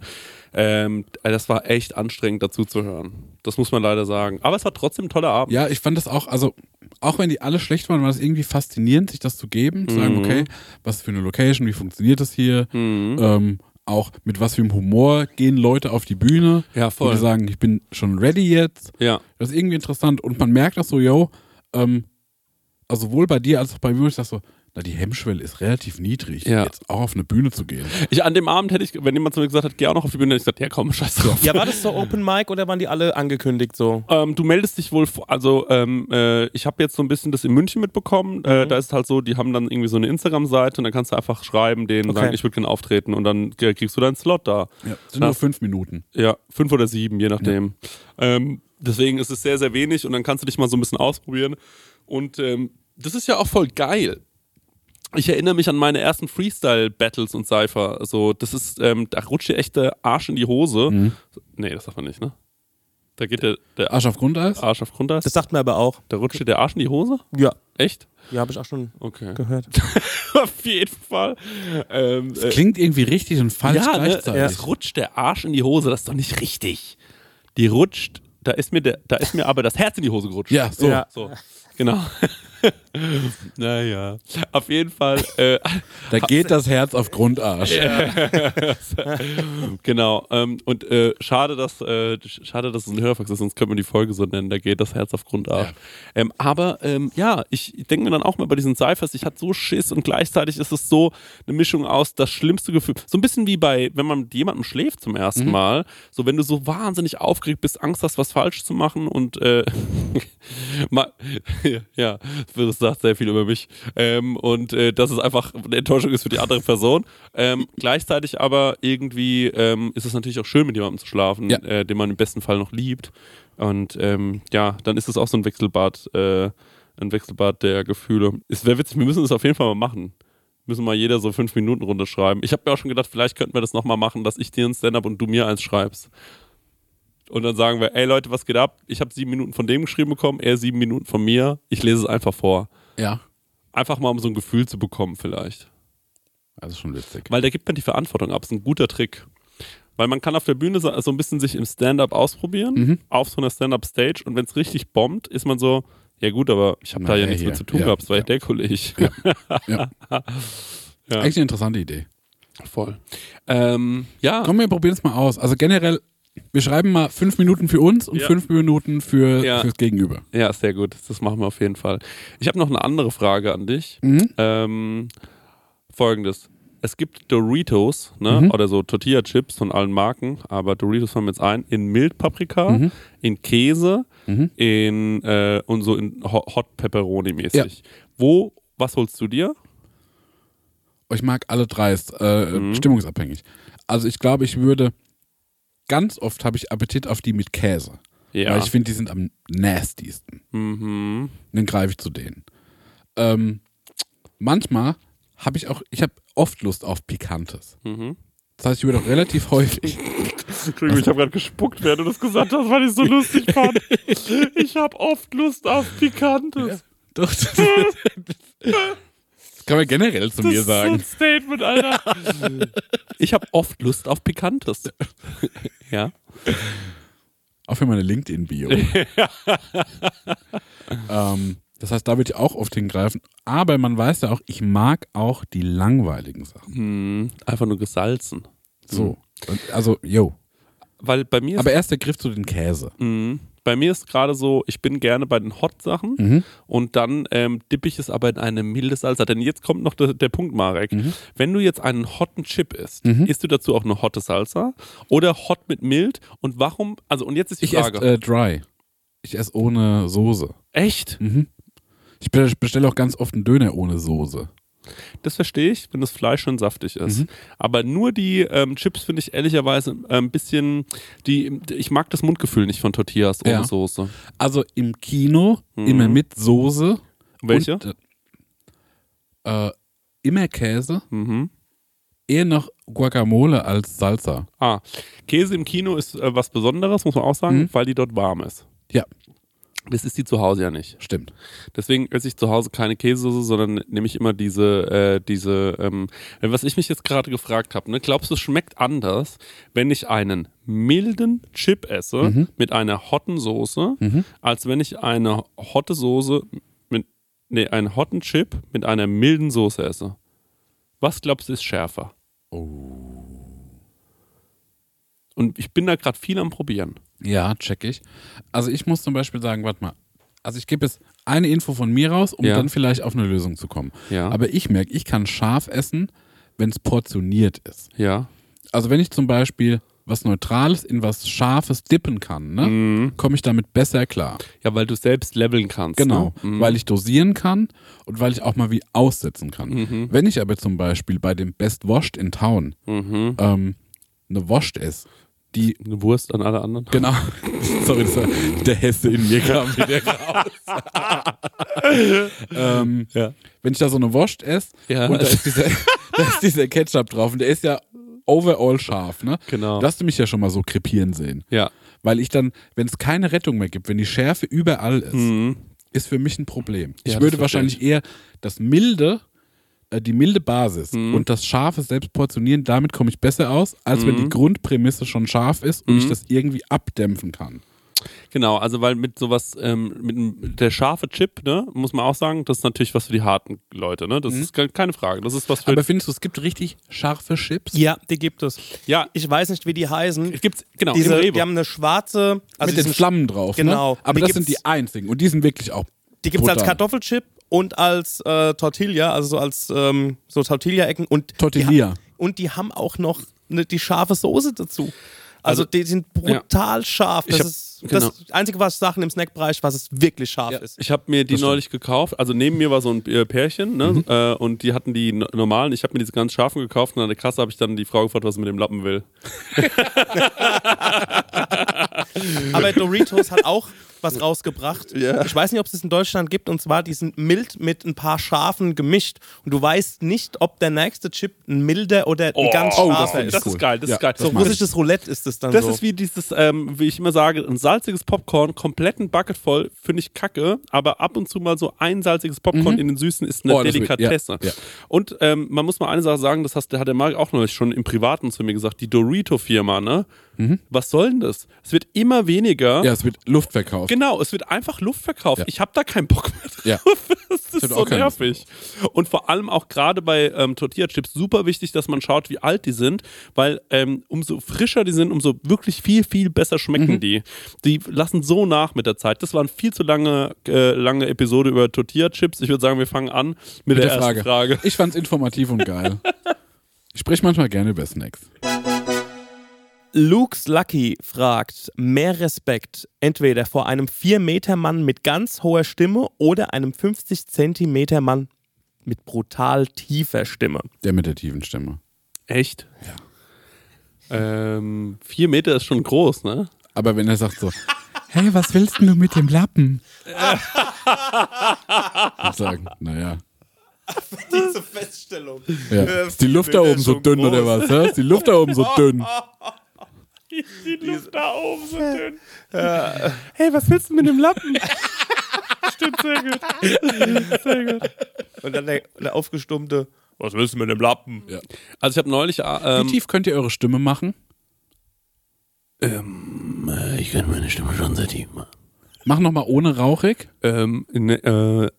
Ähm, das war echt anstrengend dazu zu hören. Das muss man leider sagen. Aber es war trotzdem ein toller Abend. Ja, ich fand das auch, also auch wenn die alle schlecht waren, war das irgendwie faszinierend, sich das zu geben, zu sagen, Mhm. okay, was für eine Location, wie funktioniert das hier, Mhm. ähm, auch mit was für einem Humor gehen Leute auf die Bühne, Ja, voll. die sagen, ich bin schon ready jetzt. Ja. Das ist irgendwie interessant und man merkt das so, yo, ähm, also sowohl bei dir als auch bei mir, ich sag so, na, die Hemmschwelle ist relativ niedrig, Ja. jetzt auch auf eine Bühne zu gehen. Ich, an dem Abend hätte ich, wenn jemand zu mir gesagt hat, geh auch noch auf die Bühne, hätte ich gesagt, ja komm, scheiß drauf. Ja, war das so Open Mic oder waren die alle angekündigt so? Ähm, du meldest dich wohl, vor- also ähm, äh, ich habe jetzt so ein bisschen das in München mitbekommen. Äh, Mhm. da ist halt so, die haben dann irgendwie so eine Instagram-Seite und dann kannst du einfach schreiben, denen Okay. sagen, ich würde gerne auftreten und dann kriegst du deinen Slot da. Ja, sind nur fünf Minuten. Ja, fünf oder sieben, je nachdem. Ähm, deswegen ist es sehr, sehr wenig und dann kannst du dich mal so ein bisschen ausprobieren. Und ähm, das ist ja auch voll geil. Ich erinnere mich an meine ersten Freestyle-Battles und Cypher. Also, das ist, ähm, da rutscht dir echt der Arsch in die Hose. Mhm. Nee, das darf man nicht, ne? Da geht der, der Arsch auf Grundeis? Arsch auf Grundeis. Das sagt mir aber auch. Da rutscht dir der Arsch in die Hose? Ja. Echt? Ja, habe ich auch schon Okay. gehört. Auf jeden Fall. Ähm, Das klingt irgendwie richtig und falsch ja, ne, gleichzeitig. es rutscht der Arsch in die Hose, das ist doch nicht richtig. Die rutscht, da ist mir, der, da ist mir aber das Herz in die Hose gerutscht. Ja, so. Ja. So, genau. naja, auf jeden Fall, äh, Da geht das Herz auf Grundarsch. genau. Ähm, und äh, schade, dass, äh, schade, dass es ein Hörfax ist, sonst könnte man die Folge so nennen. Da geht das Herz auf Grundarsch. Ja. Ähm, aber ähm, ja, ich denke mir dann auch mal bei diesen Cyphers, ich hatte so Schiss und gleichzeitig ist es so eine Mischung aus das schlimmste Gefühl. So ein bisschen wie bei, wenn man mit jemandem schläft zum ersten Mhm. Mal. So, wenn du so wahnsinnig aufgeregt bist, Angst hast, was falsch zu machen und äh, mal, ja, das sagt sehr viel über mich. Ähm, und äh, dass es einfach eine Enttäuschung ist für die andere Person. Ähm, gleichzeitig aber irgendwie ähm, ist es natürlich auch schön, mit jemandem zu schlafen, Ja. äh, den man im besten Fall noch liebt. Und ähm, ja, dann ist es auch so ein Wechselbad, äh, ein Wechselbad der Gefühle. Es wäre witzig, wir müssen das auf jeden Fall mal machen. Müssen mal jeder so fünf Minuten runterschreiben. Ich habe mir auch schon gedacht, vielleicht könnten wir das nochmal machen, dass ich dir ein Stand-up und du mir eins schreibst. Und dann sagen wir, ey Leute, was geht ab? Ich habe sieben Minuten von dem geschrieben bekommen, er sieben Minuten von mir. Ich lese es einfach vor. Ja. Einfach mal, um so ein Gefühl zu bekommen vielleicht. Das ist schon witzig. Weil da gibt man die Verantwortung ab. Das ist ein guter Trick. Weil man kann auf der Bühne so so ein bisschen sich im Stand-up ausprobieren, Mhm. auf so einer Stand-up-Stage. Und wenn es richtig bombt, ist man so, ja gut, aber ich habe da ja nichts hier. mit zu tun Ja, gehabt. Das war ja ja. der Kollege. Ja. Ja. Eigentlich eine interessante Idee. Voll. Ähm, ja, Komm, wir probieren es mal aus. Also generell, wir schreiben mal fünf Minuten für uns und Ja. fünf Minuten für, Ja. fürs Gegenüber. ja, sehr gut. Das machen wir auf jeden Fall. Ich habe noch eine andere Frage an dich. Mhm. Ähm, Folgendes. Es gibt Doritos, ne? Mhm. oder so Tortilla-Chips von allen Marken, aber Doritos haben wir jetzt ein, in Mildpaprika, Mhm. in Käse, Mhm. in äh, und so in Ho- Hot Pepperoni mäßig. Wo, was holst du dir? Ich mag alle drei, ist äh, Mhm. stimmungsabhängig. Also ich glaube, ich würde, ganz oft habe ich Appetit auf die mit Käse. Ja. Weil ich finde, die sind am nastiesten. mhm. Dann greife ich zu denen. Ähm, manchmal habe ich auch, ich habe oft Lust auf Pikantes. Mhm. Das heißt, ich würde auch relativ häufig. Entschuldigung, ich habe gerade gespuckt, während du das gesagt hast, weil ich so lustig fand. Ich habe oft Lust auf Pikantes. Doch, das, das kann man generell zu mir sagen. Statement, Alter. Ich habe oft Lust auf Pikantes. Ja. Auch für meine LinkedIn-Bio. ähm, das heißt, da würde ich auch oft hingreifen. Aber man weiß ja auch, ich mag auch die langweiligen Sachen. Hm, einfach nur gesalzen. So. Und Also, yo. Weil bei mir ist, Aber erst der Griff zu den Käse. Mhm. Bei mir ist gerade so, ich bin gerne bei den Hot-Sachen Mhm. und dann ähm, dippe ich es aber in eine milde Salsa. Denn jetzt kommt noch der, der Punkt, Marek. Mhm. Wenn du jetzt einen hotten Chip isst, isst du dazu auch eine hotte Salsa oder hot mit mild? Und warum, also und jetzt ist die Ich esse Frage. äh, dry. Ich esse ohne Soße. Echt? Mhm. Ich be- bestelle auch ganz oft einen Döner ohne Soße. Das verstehe ich, wenn das Fleisch schon saftig ist. Mhm. Aber nur die ähm, Chips finde ich ehrlicherweise ein bisschen, die, ich mag das Mundgefühl nicht von Tortillas ohne Ja. Soße. Also im Kino Mhm. immer mit Soße. Welche? Und, äh, äh, immer Käse. Mhm. Eher noch Guacamole als Salsa. Ah, Käse im Kino ist äh, was Besonderes, muss man auch sagen, Mhm. weil die dort warm ist. Ja, Das ist die zu Hause ja nicht. stimmt. Deswegen esse ich zu Hause keine Käsesoße, sondern nehme ich immer diese, äh, diese, ähm, was ich mich jetzt gerade gefragt habe, ne? glaubst du, es schmeckt anders, wenn ich einen milden Chip esse Mhm. mit einer hotten Soße, als wenn ich eine hotte Soße mit, nee, einen hotten Chip mit einer milden Soße esse? Was glaubst du ist schärfer? Und ich bin da gerade viel am Probieren. Ja, check ich. Also ich muss zum Beispiel sagen, warte mal. Also ich gebe jetzt eine Info von mir raus, um Ja. dann vielleicht auf eine Lösung zu kommen. Ja. Aber ich merke, ich kann scharf essen, wenn es portioniert ist. Ja. Also wenn ich zum Beispiel was Neutrales in was Scharfes dippen kann, ne, Mhm. komme ich damit besser klar. Ja, weil du selbst leveln kannst. Genau, Ne? Mhm. weil ich dosieren kann und weil ich auch mal wie aussetzen kann. Mhm. Wenn ich aber zum Beispiel bei dem Best Washed in Town Mhm. ähm, eine Washed esse, die Eine Wurst an alle anderen. Genau. Sorry, das war der Hesse in mir kam wieder raus. ähm, Ja. Wenn ich da so eine Wurst esse Ja. und da ist, dieser, da ist dieser Ketchup drauf und der ist ja overall scharf, ne? Genau. Da hast du mich ja schon mal so krepieren sehen. Ja. Weil ich dann, wenn es keine Rettung mehr gibt, wenn die Schärfe überall ist, Mhm. ist für mich ein Problem. Ich das würde wahrscheinlich eher das milde, die milde Basis Mhm. und das scharfe selbst portionieren, damit komme ich besser aus, als wenn Mhm. die Grundprämisse schon scharf ist und ich das irgendwie abdämpfen kann. Genau, also weil mit sowas, ähm, mit dem- der scharfe Chip, ne, muss man auch sagen, das ist natürlich was für die harten Leute, ne? Das ist ke- keine Frage. Das ist was für. Mhm. Aber findest du, es gibt richtig scharfe Chips? Ja, die gibt es. ja, Ich weiß nicht, wie die heißen. gibt's, genau, Diese, im Rewe. die haben eine schwarze, also mit den Flammen drauf. Genau. Ne? Aber Die das sind die einzigen und die sind wirklich auch. Die gibt es als. Kartoffelchip und als äh, Tortilla, also so als ähm, so Tortilla-Ecken. Und Tortilla. Die, ha- und die haben auch noch ne, die scharfe Soße dazu. Also, Also, die sind brutal scharf. Das hab- ist genau. das Einzige, was sage im Snackbereich, was es wirklich scharf Ja. ist. Ich habe mir die neulich gekauft. Also neben mir war so ein äh, Pärchen, ne? Mhm. Äh, und die hatten die no- normalen. Ich habe mir diese ganz scharfen gekauft und an der Kasse habe ich dann die Frau gefragt, was sie mit dem Lappen will. Aber Doritos hat auch was rausgebracht. Ich weiß nicht, ob es es in Deutschland gibt, und zwar die sind mild mit ein paar scharfen gemischt. Und du weißt nicht, ob der nächste Chip ein milder oder ein ganz oh, das scharfer find ich ist. Das cool. ist geil, das Ja, ist geil. das So russisches Roulette ist es dann Das so. ist wie dieses, ähm, wie ich immer sage, ein salziges Popcorn, komplett ein Bucket voll, finde ich kacke, aber ab und zu mal so ein salziges Popcorn in den Süßen ist eine Oh, das Delikatesse. ja, ja. Und ähm, man muss mal eine Sache sagen, das hast, hat der Marc auch neulich schon im Privaten zu mir gesagt, die Dorito-Firma, ne? Was soll denn das? Es wird immer weniger. Ja, es wird Luft verkauft. Genau, es wird einfach Luft verkauft. Ja. Ich habe da keinen Bock mehr drauf. Ja. Das ist so nervig. Und vor allem auch gerade bei ähm, Tortilla-Chips super wichtig, dass man schaut, wie alt die sind, weil ähm, umso frischer die sind, umso wirklich viel, viel besser schmecken Mhm. die. Die lassen so nach mit der Zeit. Das war eine viel zu lange, äh, lange Episode über Tortilla-Chips. Ich würde sagen, wir fangen an mit, Mit der, der ersten Frage. Frage. Ich fand's informativ und geil. Ich spreche manchmal gerne über Snacks. Luke's Lucky fragt, mehr Respekt entweder vor einem 4-Meter-Mann mit ganz hoher Stimme oder einem 50-Zentimeter-Mann mit brutal tiefer Stimme. Der mit der tiefen Stimme. Echt? Ja. Ähm, vier Meter ist schon groß, ne? Aber wenn er sagt so, hey, was willst du mit dem Lappen? ich sagen, naja. Diese Feststellung. Ja. Ist die Luft da oben so dünn oder was? Ist die Luft da oben so dünn? Die Luft da oben so dünn. Hey, was willst du mit dem Lappen? Stimmt, sehr gut. Sehr gut. Und dann der, der aufgestummte, was willst du mit dem Lappen? Also ich habe neulich. äh, Wie Ähm, tief könnt ihr eure Stimme machen? ähm, äh, ich kann meine Stimme schon sehr tief machen. Mach nochmal ohne rauchig. Ähm, ne,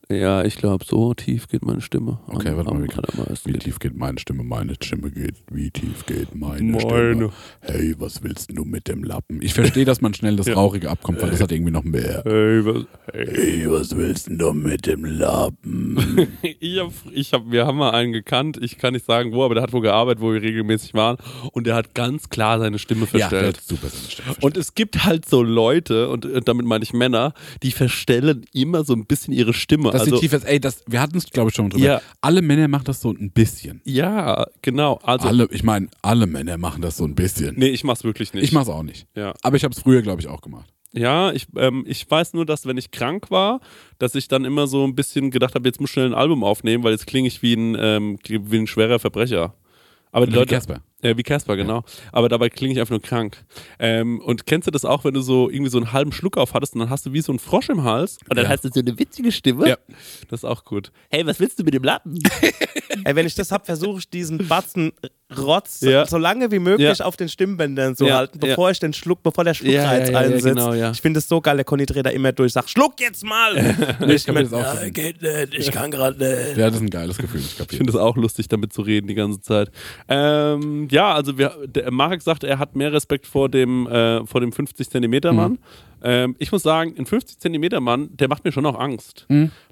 äh, ja, ich glaube, so tief geht meine Stimme. Okay, warte mal, wie, allermeisten. wie tief geht meine Stimme? Meine Stimme geht, wie tief geht meine, Meine. Stimme? Hey, was willst du mit dem Lappen? Ich verstehe, dass man schnell das Rauchige abkommt, weil das hat irgendwie noch mehr. Hey, was, hey. Hey, was willst du mit dem Lappen? Ich hab, ich hab, wir haben mal einen gekannt, ich kann nicht sagen wo, aber der hat wo gearbeitet, wo wir regelmäßig waren und der hat ganz klar seine Stimme ja, verstellt. das ist super seine Stimme. Und es gibt halt so Leute, und äh, damit meine ich Männer, die verstellen immer so ein bisschen ihre Stimme. dass also, ist, ey, das, wir hatten es, glaube ich, schon mal drüber. Ja. Alle Männer machen das so ein bisschen. ja, genau. Also, alle, ich meine, alle Männer machen das so ein bisschen. nee, ich mach's wirklich nicht. Ich mach's auch nicht. Ja. Aber ich habe es früher, glaube ich, auch gemacht. Ja, ich, ähm, ich weiß nur, dass wenn ich krank war, dass ich dann immer so ein bisschen gedacht habe, jetzt muss ich schnell ein Album aufnehmen, weil jetzt klinge ich wie ein, ähm, wie ein schwerer Verbrecher. Aber die Leute, Casper. Äh, wie Casper, genau. Aber dabei klinge ich einfach nur krank. Ähm, und kennst du das auch, wenn du so irgendwie so einen halben Schluck auf hattest und dann hast du wie so einen Frosch im Hals und dann Ja. hast du so eine witzige Stimme? Ja. Das ist auch gut. Hey, was willst du mit dem Lappen? Ey, wenn ich das hab, versuche ich diesen Batzen Rotz Ja. so lange wie möglich Ja. auf den Stimmbändern zu Ja, halten, bevor ich den Schluck, bevor der Schluckreiz Ja, ja, ja, ja, einsetzt. genau, ja. Ich finde es so geil, der Conny dreht da immer durch, sagt, Schluck jetzt mal! Und ich kann immer, mir das auch ja, vorstellen. geht nicht, ich kann gerade nicht. Ja, das ist ein geiles Gefühl. Ich Ich finde es auch lustig, damit zu reden die ganze Zeit. Ähm, ja, also wir, der Marek sagt, er hat mehr Respekt vor dem, äh, vor dem 50 Zentimeter Mann. Ähm, ich muss sagen, ein 50 Zentimeter Mann, der macht mir schon auch Angst,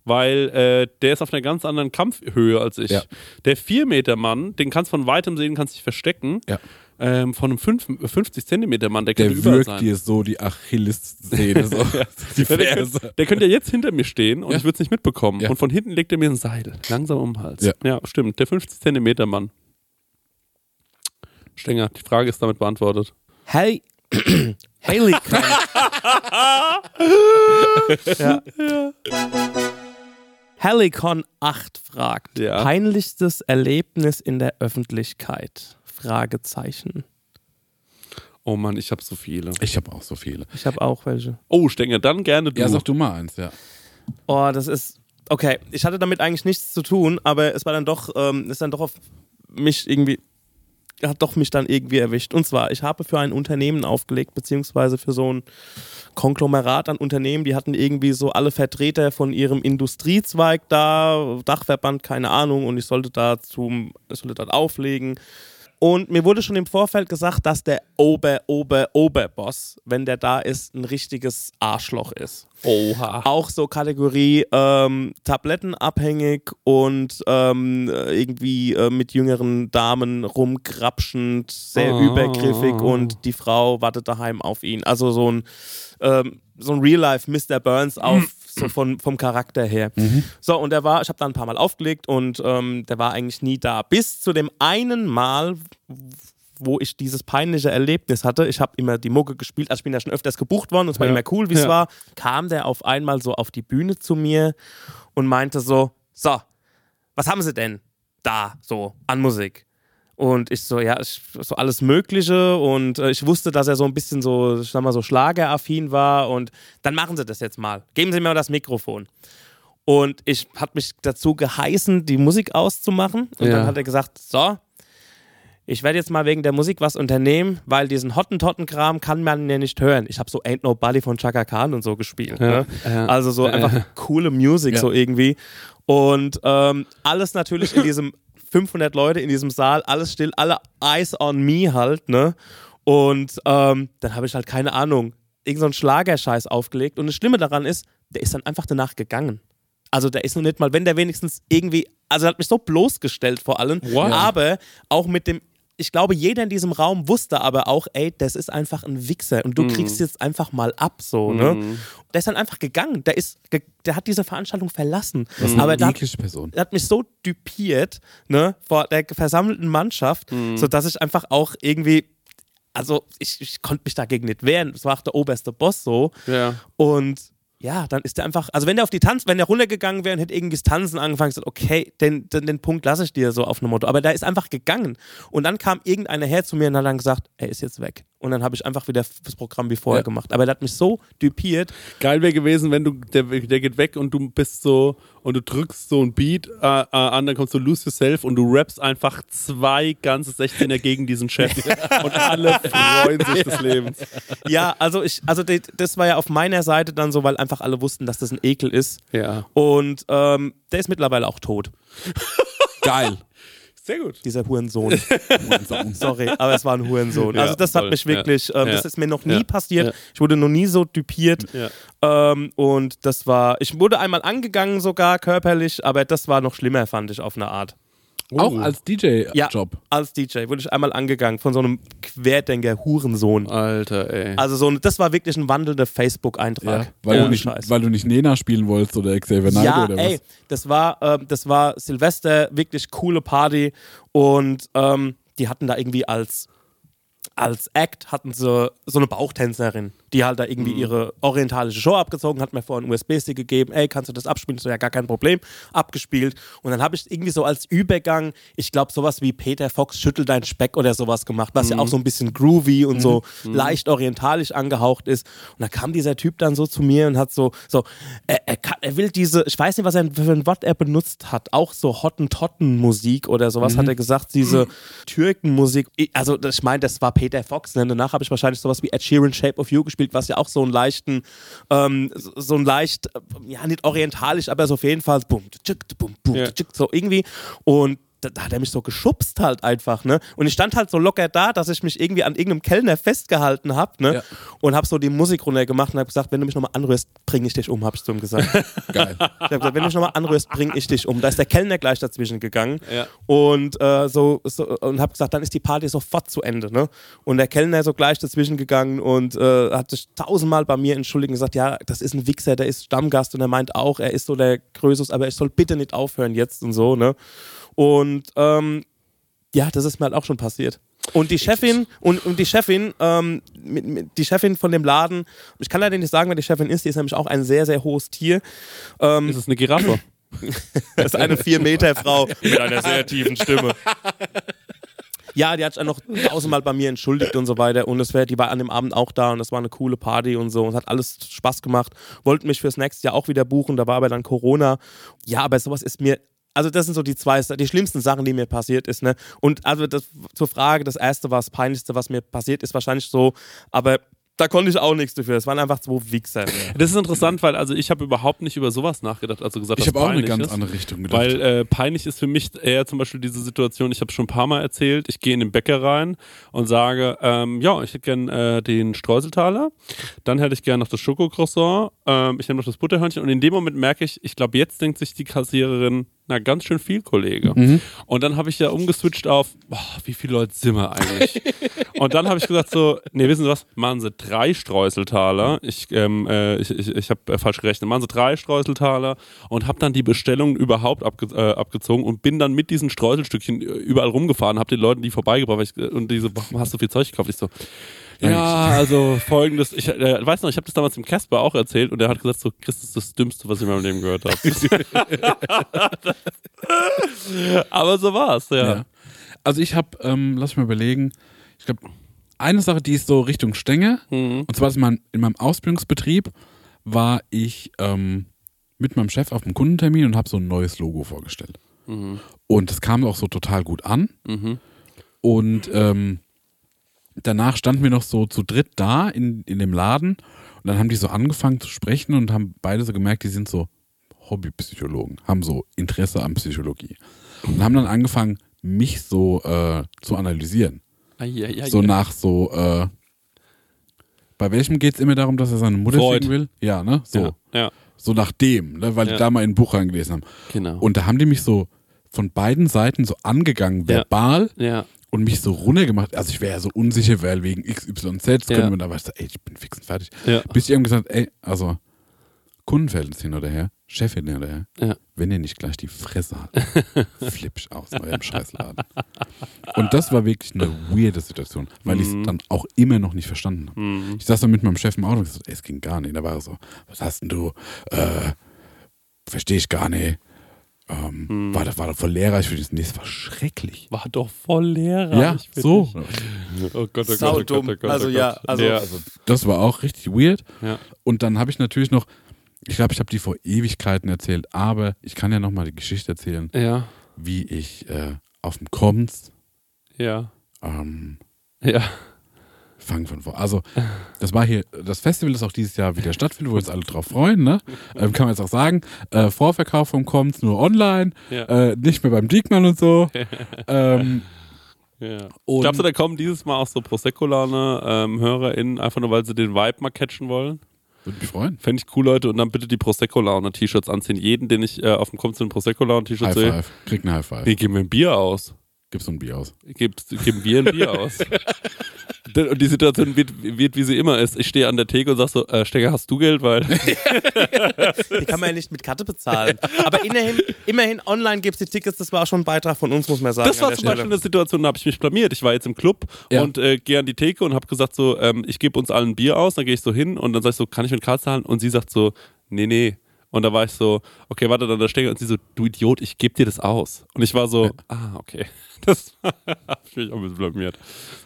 weil äh, der ist auf einer ganz anderen Kampfhöhe als ich. Ja. Der 4 Meter Mann, den kannst von weitem sehen, kannst dich verstecken. Ja. Ähm, von einem 5, 50 Zentimeter Mann, der, Der könnte wirkt sein. dir so die Achilles-Szene, so die Ja, der, Ferse. könnte, der könnte ja jetzt hinter mir stehen und Ja. ich würde es nicht mitbekommen. Ja. Und von hinten legt er mir ein Seil langsam um den Hals. Ja. ja stimmt. Der 50 Zentimeter Mann. Stenger, die Frage ist damit beantwortet. Hey, Haley ja. Halicon 8 fragt, Ja. peinlichstes Erlebnis in der Öffentlichkeit? Fragezeichen. Oh Mann, ich habe so viele. Ich habe auch so viele. Ich habe auch welche. Oh, Stenger, dann gerne du. Ja, sag du mal eins, ja. Oh, das ist. Okay, ich hatte damit eigentlich nichts zu tun, aber es war dann doch, ähm, ist dann doch auf mich irgendwie, hat doch mich dann irgendwie erwischt. Und zwar, ich habe für ein Unternehmen aufgelegt, beziehungsweise für so ein Konglomerat an Unternehmen, die hatten irgendwie so alle Vertreter von ihrem Industriezweig da, Dachverband, keine Ahnung, und ich sollte da zum, ich sollte dort auflegen. Und mir wurde schon im Vorfeld gesagt, dass der Ober, Ober, Oberboss, wenn der da ist, ein richtiges Arschloch ist Oha. auch so Kategorie ähm, tablettenabhängig und ähm, irgendwie äh, mit jüngeren Damen rumgrapschend, sehr Oh. übergriffig und die Frau wartet daheim auf ihn. Also so ein, ähm, so ein Real-Life Mr. Burns auf, so von, vom Charakter her. So, und der war, ich habe da ein paar Mal aufgelegt und ähm, der war eigentlich nie da. Bis zu dem einen Mal, wo ich dieses peinliche Erlebnis hatte, ich habe immer die Mucke gespielt, also ich bin ja schon öfters gebucht worden und es war Ja. immer cool, wie es Ja. war, kam der auf einmal so auf die Bühne zu mir und meinte so, so, was haben Sie denn da so an Musik? Und ich so, ja, ich, so alles Mögliche und äh, ich wusste, dass er so ein bisschen so, ich sag mal, so schlageraffin war und dann machen Sie das jetzt mal. Geben Sie mir mal das Mikrofon. Und ich habe mich dazu geheißen, die Musik auszumachen. Und Ja. dann hat er gesagt, so, ich werde jetzt mal wegen der Musik was unternehmen, weil diesen Hottentotten-Kram kann man ja nicht hören. Ich habe so Ain't Nobody von Chaka Khan und so gespielt. Ja, ne? ja. Also so einfach coole Musik so irgendwie. Und ähm, alles natürlich in diesem 500 Leute in diesem Saal, alles still, alle Eyes on me halt, ne? Und ähm, dann habe ich halt keine Ahnung, irgend so Schlagerscheiß aufgelegt. Und das Schlimme daran ist, der ist dann einfach danach gegangen. Also der ist noch nicht mal, wenn der wenigstens irgendwie, also er hat mich so bloßgestellt vor allem, What? aber auch mit dem, ich glaube, jeder in diesem Raum wusste aber auch, ey, das ist einfach ein Wichser und du Mhm. kriegst jetzt einfach mal ab, so, ne? Der ist dann einfach gegangen, der ist, der hat diese Veranstaltung verlassen. Das ist Aber eine da, eklige Person. er hat mich so düpiert, ne, vor der versammelten Mannschaft, sodass ich einfach auch irgendwie, also ich, ich konnte mich dagegen nicht wehren. Es war auch der oberste Boss so. Ja. Und ja, dann ist der einfach, also wenn der auf die Tanz, wenn der runtergegangen wäre und hätte irgendwie das Tanzen angefangen, gesagt, okay, den, den, den Punkt lasse ich dir so auf einem Motto. Aber der ist einfach gegangen. Und dann kam irgendeiner her zu mir und hat dann gesagt, er ist jetzt weg. Und dann habe ich einfach wieder das Programm wie vorher Ja. gemacht. Aber der hat mich so düpiert. Geil wäre gewesen, wenn du, der, der geht weg und du bist so, und du drückst so ein Beat äh, äh, an, dann kommst du Lose Yourself und du rappst einfach zwei ganze 16er gegen diesen Chef. und alle freuen sich des Lebens. Ja, also ich, also das war ja auf meiner Seite dann so, weil einfach alle wussten, dass das ein Ekel ist. Ja. Und ähm, der ist mittlerweile auch tot, Geil. Sehr gut. dieser Hurensohn. Sorry, aber es war ein Hurensohn. Ja, also das hat voll. mich wirklich, ähm, Ja. das ist mir noch nie passiert. Ich wurde noch nie so düpiert. Ja. Ähm, und das war, ich wurde einmal angegangen sogar körperlich, aber das war noch schlimmer, fand ich auf eine Art. Auch als DJ-Job. Ja, als DJ wurde ich einmal angegangen von so einem Querdenker-Hurensohn. Alter, ey. Also so, ein- das war wirklich ein wandelnder Facebook-Eintrag. Weil, Ohne du nicht, Scheiß. weil du nicht Nena spielen wolltest oder Xavier Naidoo Ja, oder was? ey, das war, ähm, das war Silvester, wirklich coole Party und ähm, die hatten da irgendwie als, als Act hatten sie so eine Bauchtänzerin, die halt da irgendwie Mhm. ihre orientalische Show abgezogen hat, mir vorhin einen USB-Stick gegeben, ey, kannst du das abspielen? So, ja, gar kein Problem, abgespielt und dann habe ich irgendwie so als Übergang, ich glaube sowas wie Peter Fox schüttel dein Speck oder sowas gemacht, was Mhm. ja auch so ein bisschen groovy und so leicht orientalisch angehaucht ist und da kam dieser Typ dann so zu mir und hat so, so, er, er, kann, er will diese, ich weiß nicht, was er für ein Wort er benutzt hat, auch so Hottentotten-Musik oder sowas hat er gesagt, diese Türkenmusik. Ich- Also ich meine, das war Peter Fox. Ne? Danach habe ich wahrscheinlich sowas wie Ed Sheeran Shape of You gespielt, was ja auch so einen leichten, ähm, so so ein leicht, äh, ja nicht orientalisch, aber so auf jeden Fall bum, tschuk, bum, bum, Ja. tschuk, so irgendwie. Und da, da hat er mich so geschubst halt einfach, ne? Und ich stand halt so locker da, dass ich mich irgendwie an irgendeinem Kellner festgehalten habe, ne? Ja. Und habe so die Musik runtergemacht und habe gesagt, wenn du mich nochmal anrührst, bring ich dich um, habe ich zu ihm gesagt. Geil. Ich habe gesagt, wenn du mich nochmal anrührst, bring ich dich um. Da ist der Kellner gleich dazwischen gegangen. Ja. Und äh, so, so und habe gesagt, dann ist die Party sofort zu Ende. Ne? Und der Kellner so gleich dazwischen gegangen und äh, hat sich tausendmal bei mir entschuldigt und gesagt, ja, das ist ein Wichser, der ist Stammgast und er meint auch, er ist so der Größus, aber ich soll bitte nicht aufhören jetzt und so. Ne? Und ähm, ja, das ist mir halt auch schon passiert. Und die Chefin, und, und die Chefin, ähm, mit, mit, die Chefin von dem Laden, ich kann leider nicht sagen, wer die Chefin ist, die ist nämlich auch ein sehr, sehr hohes Tier. Ähm, Ist es eine Giraffe? das ist eine 4-Meter-Frau mit einer sehr tiefen Stimme. Ja, die hat sich auch noch tausendmal bei mir entschuldigt und so weiter. Und es wär, die war an dem Abend auch da und das war eine coole Party und so. Und es hat alles Spaß gemacht. Wollten mich fürs nächste Jahr auch wieder buchen, da war aber dann Corona. Ja, aber sowas ist mir. Also, das sind so die zwei, die schlimmsten Sachen, die mir passiert ist. Ne? Und also das, zur Frage, das erste war das Peinlichste, was mir passiert ist, wahrscheinlich so, aber da konnte ich auch nichts dafür. Es waren einfach zwei Wichser. Das ist interessant, weil also ich habe überhaupt nicht über sowas nachgedacht, also gesagt, Ich habe auch eine ganz ist. andere Richtung gedacht. Weil äh, peinlich ist für mich eher zum Beispiel diese Situation, ich habe schon ein paar Mal erzählt, ich gehe in den Bäcker rein und sage, ähm, ja, ich hätte gern äh, den Streuseltaler, dann hätte ich gern noch das Schokocroissant, ähm, ich nehme noch das Butterhörnchen und in dem Moment merke ich, ich glaube, jetzt denkt sich die Kassiererin, na, ganz schön viel, Kollege. Mhm. Und dann habe ich ja umgeswitcht auf, boah, wie viele Leute sind wir eigentlich? und dann habe ich gesagt so, nee, wissen Sie was, machen Sie drei Streuseltaler. Ich, ähm, äh, ich, ich, ich habe falsch gerechnet. Machen Sie drei Streuseltaler und habe dann die Bestellung überhaupt abge äh, abgezogen und bin dann mit diesen Streuselstückchen äh, überall rumgefahren, habe den Leuten die vorbeigebracht ich, äh, und diese, warum hast du so viel Zeug gekauft? Ich so, ja, also folgendes, ich äh, weiß noch, ich habe das damals dem Casper auch erzählt und er hat gesagt so, Chris, das ist das Dümmste, was ich in meinem Leben gehört habe. Aber so war's, ja. Ja. Also ich habe, ähm, lass mich mal überlegen, ich glaube, eine Sache, die ist so Richtung Stänge, Mhm. und zwar ist mein, in meinem Ausbildungsbetrieb war ich ähm, mit meinem Chef auf einem Kundentermin und habe so ein neues Logo vorgestellt. Mhm. Und es kam auch so total gut an. Mhm. Und ähm, danach standen wir noch so zu dritt da in, in dem Laden und dann haben die so angefangen zu sprechen und haben beide so gemerkt, die sind so Hobbypsychologen, haben so Interesse an Psychologie und haben dann angefangen, mich so äh, zu analysieren. Eieiei. So nach so, äh, bei welchem geht es immer darum, dass er seine Mutter Freud. ficken will? Ja, ne? So. Ja, ja, So nach dem, ne? weil Ja. die da mal in ein Buch reingelesen haben. genau. Und da haben die mich so von beiden Seiten so angegangen, Ja. verbal ja, und mich so runtergemacht. Also ich wäre ja so unsicher, weil wegen XYZ Ja. könnte man da was ey, ich bin fix und fertig. ja, Bis ich eben gesagt, ey, also Kundenverhältnis hin oder her, Chefin hin oder her, ja. wenn ihr nicht gleich die Fresse habt, flipp ich aus eurem Scheißladen. Und das war wirklich eine weirde Situation, weil ich es Mhm. dann auch immer noch nicht verstanden habe. Mhm. Ich saß dann mit meinem Chef im Auto und gesagt, ey, es ging gar nicht. Da war er so, was hast denn du? Äh, verstehe ich gar nicht. Ähm, Mhm. war, das war doch voll lehrreich für dich. Nee, es war schrecklich. War doch voll lehrreich. ja, für so. dich. Oh Gott, oh Gott, Sau oh Gott, dumm. oh Gott, Also oh ja, Gott. also- ja, Das war auch richtig weird. ja. Und dann habe ich natürlich noch, ich glaube, ich habe die vor Ewigkeiten erzählt, aber ich kann ja nochmal die Geschichte erzählen, ja, wie ich äh, auf dem Koms, ja, ähm, ja, fangen von vor. Also, das war hier, das Festival ist auch dieses Jahr wieder stattfindet, wo wir uns alle drauf freuen, ne? Ähm, kann man jetzt auch sagen. Äh, Vorverkauf vom Koms nur online, ja. äh, nicht mehr beim Diekmann und so. ähm, ja. und Glaubst du, da kommen dieses Mal auch so Prosecco-Lane ähm, HörerInnen, einfach nur weil sie den Vibe mal catchen wollen? würde mich freuen. Fände ich cool, Leute. Und dann bitte die Prosecco-Laune-T-Shirts anziehen. Jeden, den ich äh, auf dem Kommt zu einem Prosecco-Laune-T-Shirt High sehe. Krieg ein High Five. Nee, geben wir ein Bier aus. Gib so ein Bier aus. Gib, geben wir ein Bier aus. Und die Situation wird, wird, wie sie immer ist. Ich stehe an der Theke und sag so, äh, Stecker, hast du Geld? Weil Die kann man ja nicht mit Karte bezahlen. Aber immerhin, immerhin online gibt es die Tickets, das war auch schon ein Beitrag von uns, muss man sagen. das war zum Beispiel Stelle. eine Situation, da habe ich mich blamiert. Ich war jetzt im Club Ja. und äh, gehe an die Theke und habe gesagt so, ähm, ich gebe uns allen ein Bier aus. Dann gehe ich so hin und dann sag ich so, kann ich mit Karte zahlen? Und sie sagt so, nee, nee. Und da war ich so, okay, warte, dann da Stecker. Und sie so, du Idiot, ich gebe dir das aus. Und ich war so, ah, okay. Das habe ich mich auch ein bisschen blamiert.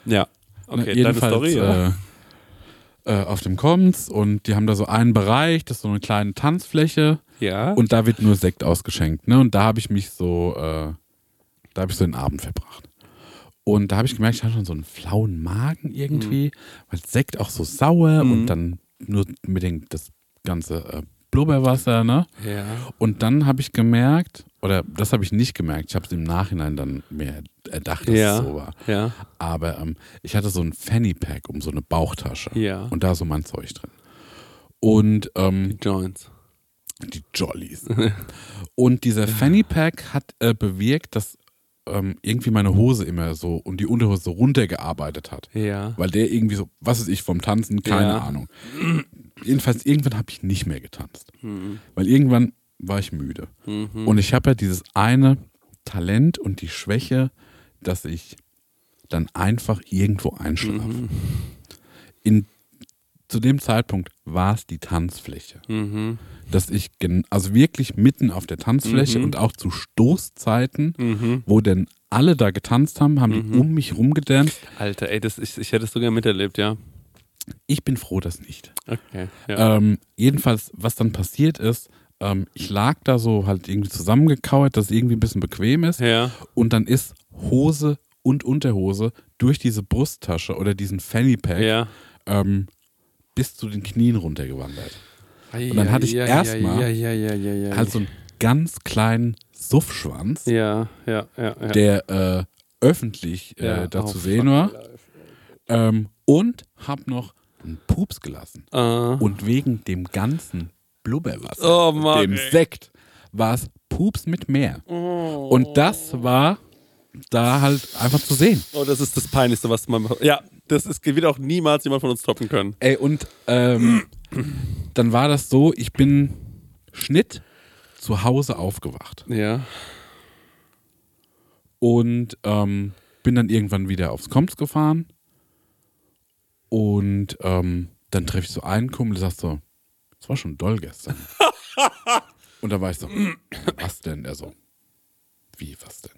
Ja. Okay, Ne, deine Story. ja. äh, äh, auf dem Koms und die haben da so einen Bereich, das ist so eine kleine Tanzfläche ja. und da wird nur Sekt ausgeschenkt. Ne? Und da habe ich mich so, äh, da habe ich so den Abend verbracht. Und da habe ich gemerkt, ich hatte schon so einen flauen Magen irgendwie, Mhm. weil Sekt auch so sauer und dann nur mit dem das ganze äh, Blubberwasser, ne? ja. Und dann habe ich gemerkt, oder das habe ich nicht gemerkt, ich habe es im Nachhinein dann mir erdacht, dass Ja. es so war. Ja. Aber ähm, ich hatte so ein Fanny Pack um so eine Bauchtasche. Ja. Und da so mein Zeug drin. Und ähm, Joints. die Jollies. und dieser Fanny Pack hat äh, bewirkt, dass ähm, irgendwie meine Hose immer so und die Unterhose so runtergearbeitet hat. Ja. Weil der irgendwie so, was ist ich vom Tanzen, keine Ja. Ahnung. Jedenfalls, irgendwann habe ich nicht mehr getanzt. Mhm. Weil irgendwann war ich müde. Und ich habe ja dieses eine Talent und die Schwäche, dass ich dann einfach irgendwo einschlafe. Mhm. In, zu dem Zeitpunkt war es die Tanzfläche. Mhm. Dass ich gen also wirklich mitten auf der Tanzfläche Mhm. und auch zu Stoßzeiten, Mhm. wo denn alle da getanzt haben, haben die um mich rumgedanced. Alter, ey, das, ich, ich hätte es sogar miterlebt, ja. Ich bin froh, dass nicht. Okay. Ja. Ähm, jedenfalls, was dann passiert ist, ähm, ich lag da so halt irgendwie zusammengekauert, dass es irgendwie ein bisschen bequem ist. ja. Und dann ist Hose und Unterhose durch diese Brusttasche oder diesen Fanny Pack Ja. ähm, bis zu den Knien runtergewandert. Und dann hatte ich erstmal Halt so einen ganz kleinen Suffschwanz, Ja, ja, ja. der äh, öffentlich äh, da zu sehen war. Ähm, und hab noch einen Pups gelassen. Äh, Und wegen dem ganzen Blubberwasser, Oh Mann, dem ey. Oh. Sekt, war es Pups mit mehr. Und das war da halt einfach zu sehen. oh, das ist das Peinlichste, was man. Ja, das ist, wird auch niemals jemand von uns toppen können. Ey, und ähm, dann war das so, ich bin Schnitt zu Hause aufgewacht Ja. und ähm, bin dann irgendwann wieder aufs Koms gefahren und ähm, dann treffe ich so einen Kumpel, der sagt so, es war schon doll gestern. und da war ich so, was denn? Er so, wie, was denn?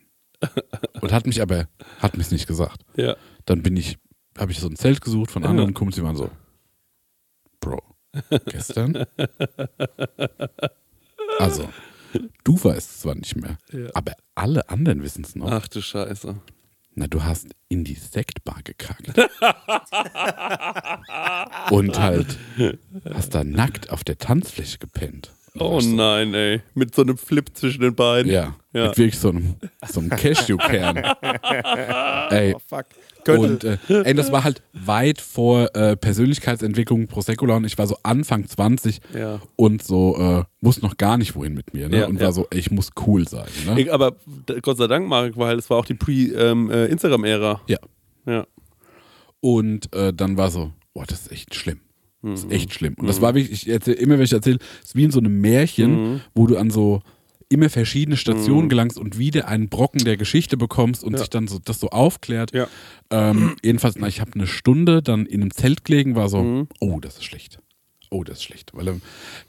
Und hat mich aber, hat mich nicht gesagt. Ja. Dann bin ich, habe ich so ein Zelt gesucht von anderen Kumpels, die waren so, Bro, gestern? Also, du weißt es zwar nicht mehr, Ja. aber alle anderen wissen es noch. Ach du Scheiße. Na, du hast in die Sektbar gekackt. Und halt hast da nackt auf der Tanzfläche gepennt. Oh nein, ey. Mit so einem Flip zwischen den beiden. Ja, Ja. mit wirklich so einem, so einem Cashewkern. ey, fuck. und äh, ey, das war halt weit vor äh, Persönlichkeitsentwicklung Prosecco und ich war so Anfang 20 Ja. und so äh, wusste noch gar nicht wohin mit mir ne? Ja, und ja. war so, ey, ich muss cool sein. Ne? Ich, aber Gott sei Dank, Marek, weil es war auch die Pre-Instagram-Ära. Ja. ja. Und äh, dann war so, boah, das ist echt schlimm. Das Mhm. ist echt schlimm. Und das war wirklich, ich erzähl, immer wenn ich erzähle, es ist wie in so einem Märchen, Mhm. wo du an so immer verschiedene Stationen gelangst und wieder einen Brocken der Geschichte bekommst und Ja. sich dann so das so aufklärt. Ja. Ähm, jedenfalls, na, ich habe eine Stunde dann in einem Zelt gelegen, war so, Mhm. oh, das ist schlecht. Oh, das ist schlecht. Weil ähm,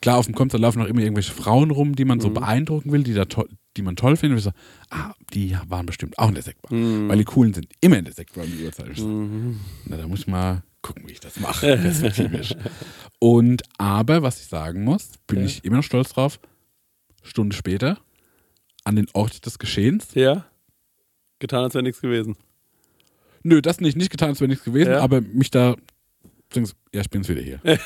klar, auf dem Kommt, da laufen noch immer irgendwelche Frauen rum, die man Mhm. so beeindrucken will, die, da to die man toll findet. Und ich so, ah, die waren bestimmt auch in der Sektbar. Mhm. Weil die Coolen sind immer in der Sektbar um die Uhrzeit. So, Na, da muss ich mal gucken, wie ich das mache, perspektivisch. Und aber, was ich sagen muss, bin ich immer noch stolz drauf, Stunde später, an den Ort des Geschehens. Ja. Getan, als wäre nichts gewesen. Nö, das nicht, nicht getan, als wäre nichts gewesen, Ja. aber mich da, ja, ich bin jetzt wieder hier.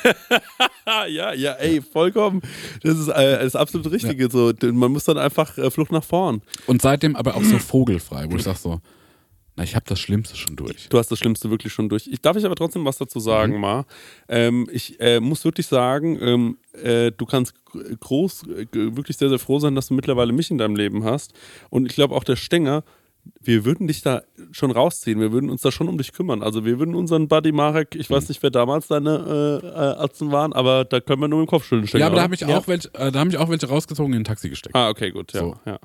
Ja, ja, ey, vollkommen. Das ist äh, das absolut Richtige. So. Man muss dann einfach äh, Flucht nach vorn. Und seitdem aber auch so vogelfrei, wo ich sage so, na, ich habe das Schlimmste schon durch. Du hast das Schlimmste wirklich schon durch. Ich, darf ich aber trotzdem was dazu sagen, Mhm. Ma? Ähm, ich äh, muss wirklich sagen, ähm, äh, du kannst groß, äh, wirklich sehr, sehr froh sein, dass du mittlerweile mich in deinem Leben hast. Und ich glaube auch der Stenger, wir würden dich da schon rausziehen. Wir würden uns da schon um dich kümmern. Also wir würden unseren Buddy Marek, ich Mhm. weiß nicht, wer damals deine äh, äh, Atzen waren, aber da können wir nur dem Kopf schütteln. Ja, aber da habe ich, auch welche- äh, da hab ich auch welche rausgezogen in ein Taxi gesteckt. Ah, okay, gut, ja. So. ja.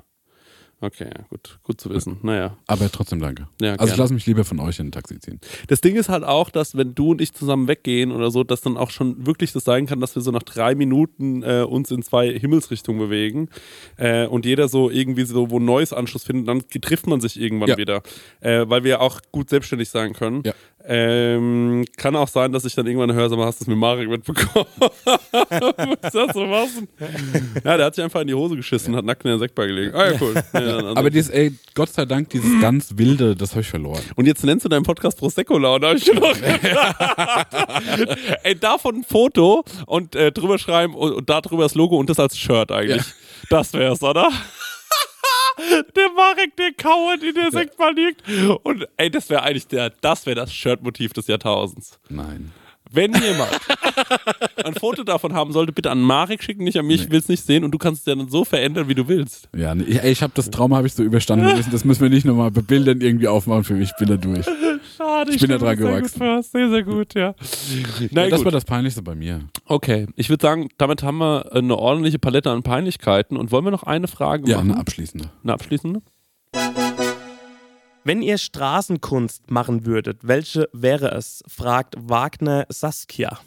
Okay, ja, gut, gut zu wissen. Naja. Aber trotzdem danke. Ja, also ich gerne. lasse mich lieber von euch in ein Taxi ziehen. Das Ding ist halt auch, dass wenn du und ich zusammen weggehen oder so, dass dann auch schon wirklich das sein kann, dass wir so nach drei Minuten äh, uns in zwei Himmelsrichtungen bewegen äh, und jeder so irgendwie so wo ein neues Anschluss findet, dann trifft man sich irgendwann Ja. wieder, äh, weil wir auch gut selbstständig sein können. Ja. Ähm, kann auch sein, dass ich dann irgendwann höre, sag mal, hast du es mit Marek mitbekommen? Was ist das so was? Ja, der hat sich einfach in die Hose geschissen und hat nackt in der Sektbar gelegen. Ah ja, cool. Ja, also- Aber dieses, ey, Gott sei Dank, dieses ganz wilde, das habe ich verloren. Und jetzt nennst du deinen Podcast Prosecco Laune, habe ich schon noch Ey, davon ein Foto und äh, drüber schreiben und, und da drüber das Logo und das als Shirt eigentlich. Das wär's, oder? Der Marek, der kauert in der Sektbar liegt. Und ey, das wäre eigentlich der, das wäre das Shirtmotiv des Jahrtausends. Nein. Wenn jemand ein Foto davon haben sollte, bitte an Marek schicken, nicht an mich, ich will es nicht sehen und du kannst es ja dann so verändern, wie du willst. Ja, nee, ich habe das Trauma habe ich so überstanden. Müssen- Das müssen wir nicht nochmal bebildern, irgendwie aufmachen für mich. Ich bin da durch. Schade, Ich bin da dran gewachsen. Sehr, sehr, gut, ja. Na Ja, das gut. war das Peinlichste bei mir. Okay, ich würde sagen, damit haben wir eine ordentliche Palette an Peinlichkeiten. Und wollen wir noch eine Frage Ja, machen? eine abschließende. Eine abschließende? Wenn ihr Straßenkunst machen würdet, welche wäre es? fragt Wagner Saskia.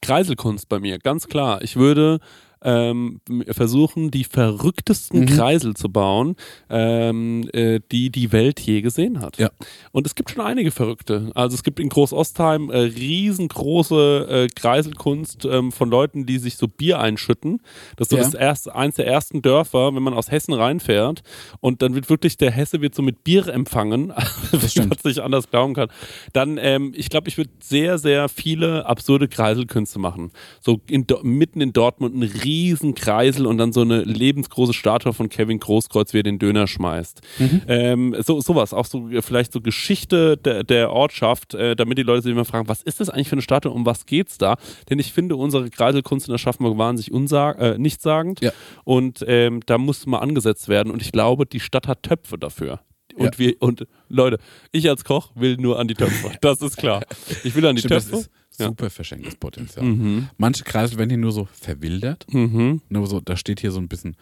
Kreiselkunst bei mir, ganz klar. Ich würde ähm, versuchen, die verrücktesten Mhm. Kreisel zu bauen, ähm, äh, die die Welt je gesehen hat. Ja. Und es gibt schon einige verrückte. Also es gibt in Groß-Ostheim äh, riesengroße äh, Kreiselkunst ähm, von Leuten, die sich so Bier einschütten. Das ist so Ja. das erste, eins der ersten Dörfer, wenn man aus Hessen reinfährt. Und dann wird wirklich, der Hesse wird so mit Bier empfangen, wie man es nicht anders glauben kann. Dann, ähm, ich glaube, ich würde sehr, sehr viele absurde Kreiselkünste machen. So in, mitten in Dortmund ein riesen Kreisel und dann so eine lebensgroße Statue von Kevin Großkreuz, wie er den Döner schmeißt. Ähm, so, sowas, auch so vielleicht so Geschichte der, der Ortschaft, äh, damit die Leute sich immer fragen, was ist das eigentlich für eine Statue, um was geht's da? Denn ich finde, unsere Kreiselkunst in Aschaffenburg wahnsinnig unsag äh, nichtssagend Ja. und ähm, da muss mal angesetzt werden und ich glaube, die Stadt hat Töpfe dafür. Und Ja. wir, und Leute, ich als Koch will nur an die Töpfe. Das ist klar. Ich will an die Stimmt, Töpfe. Ja. super verschenktes Potenzial. Mhm. Manche Kreisel werden hier nur so verwildert. Mhm. Nur so, da steht hier so ein bisschen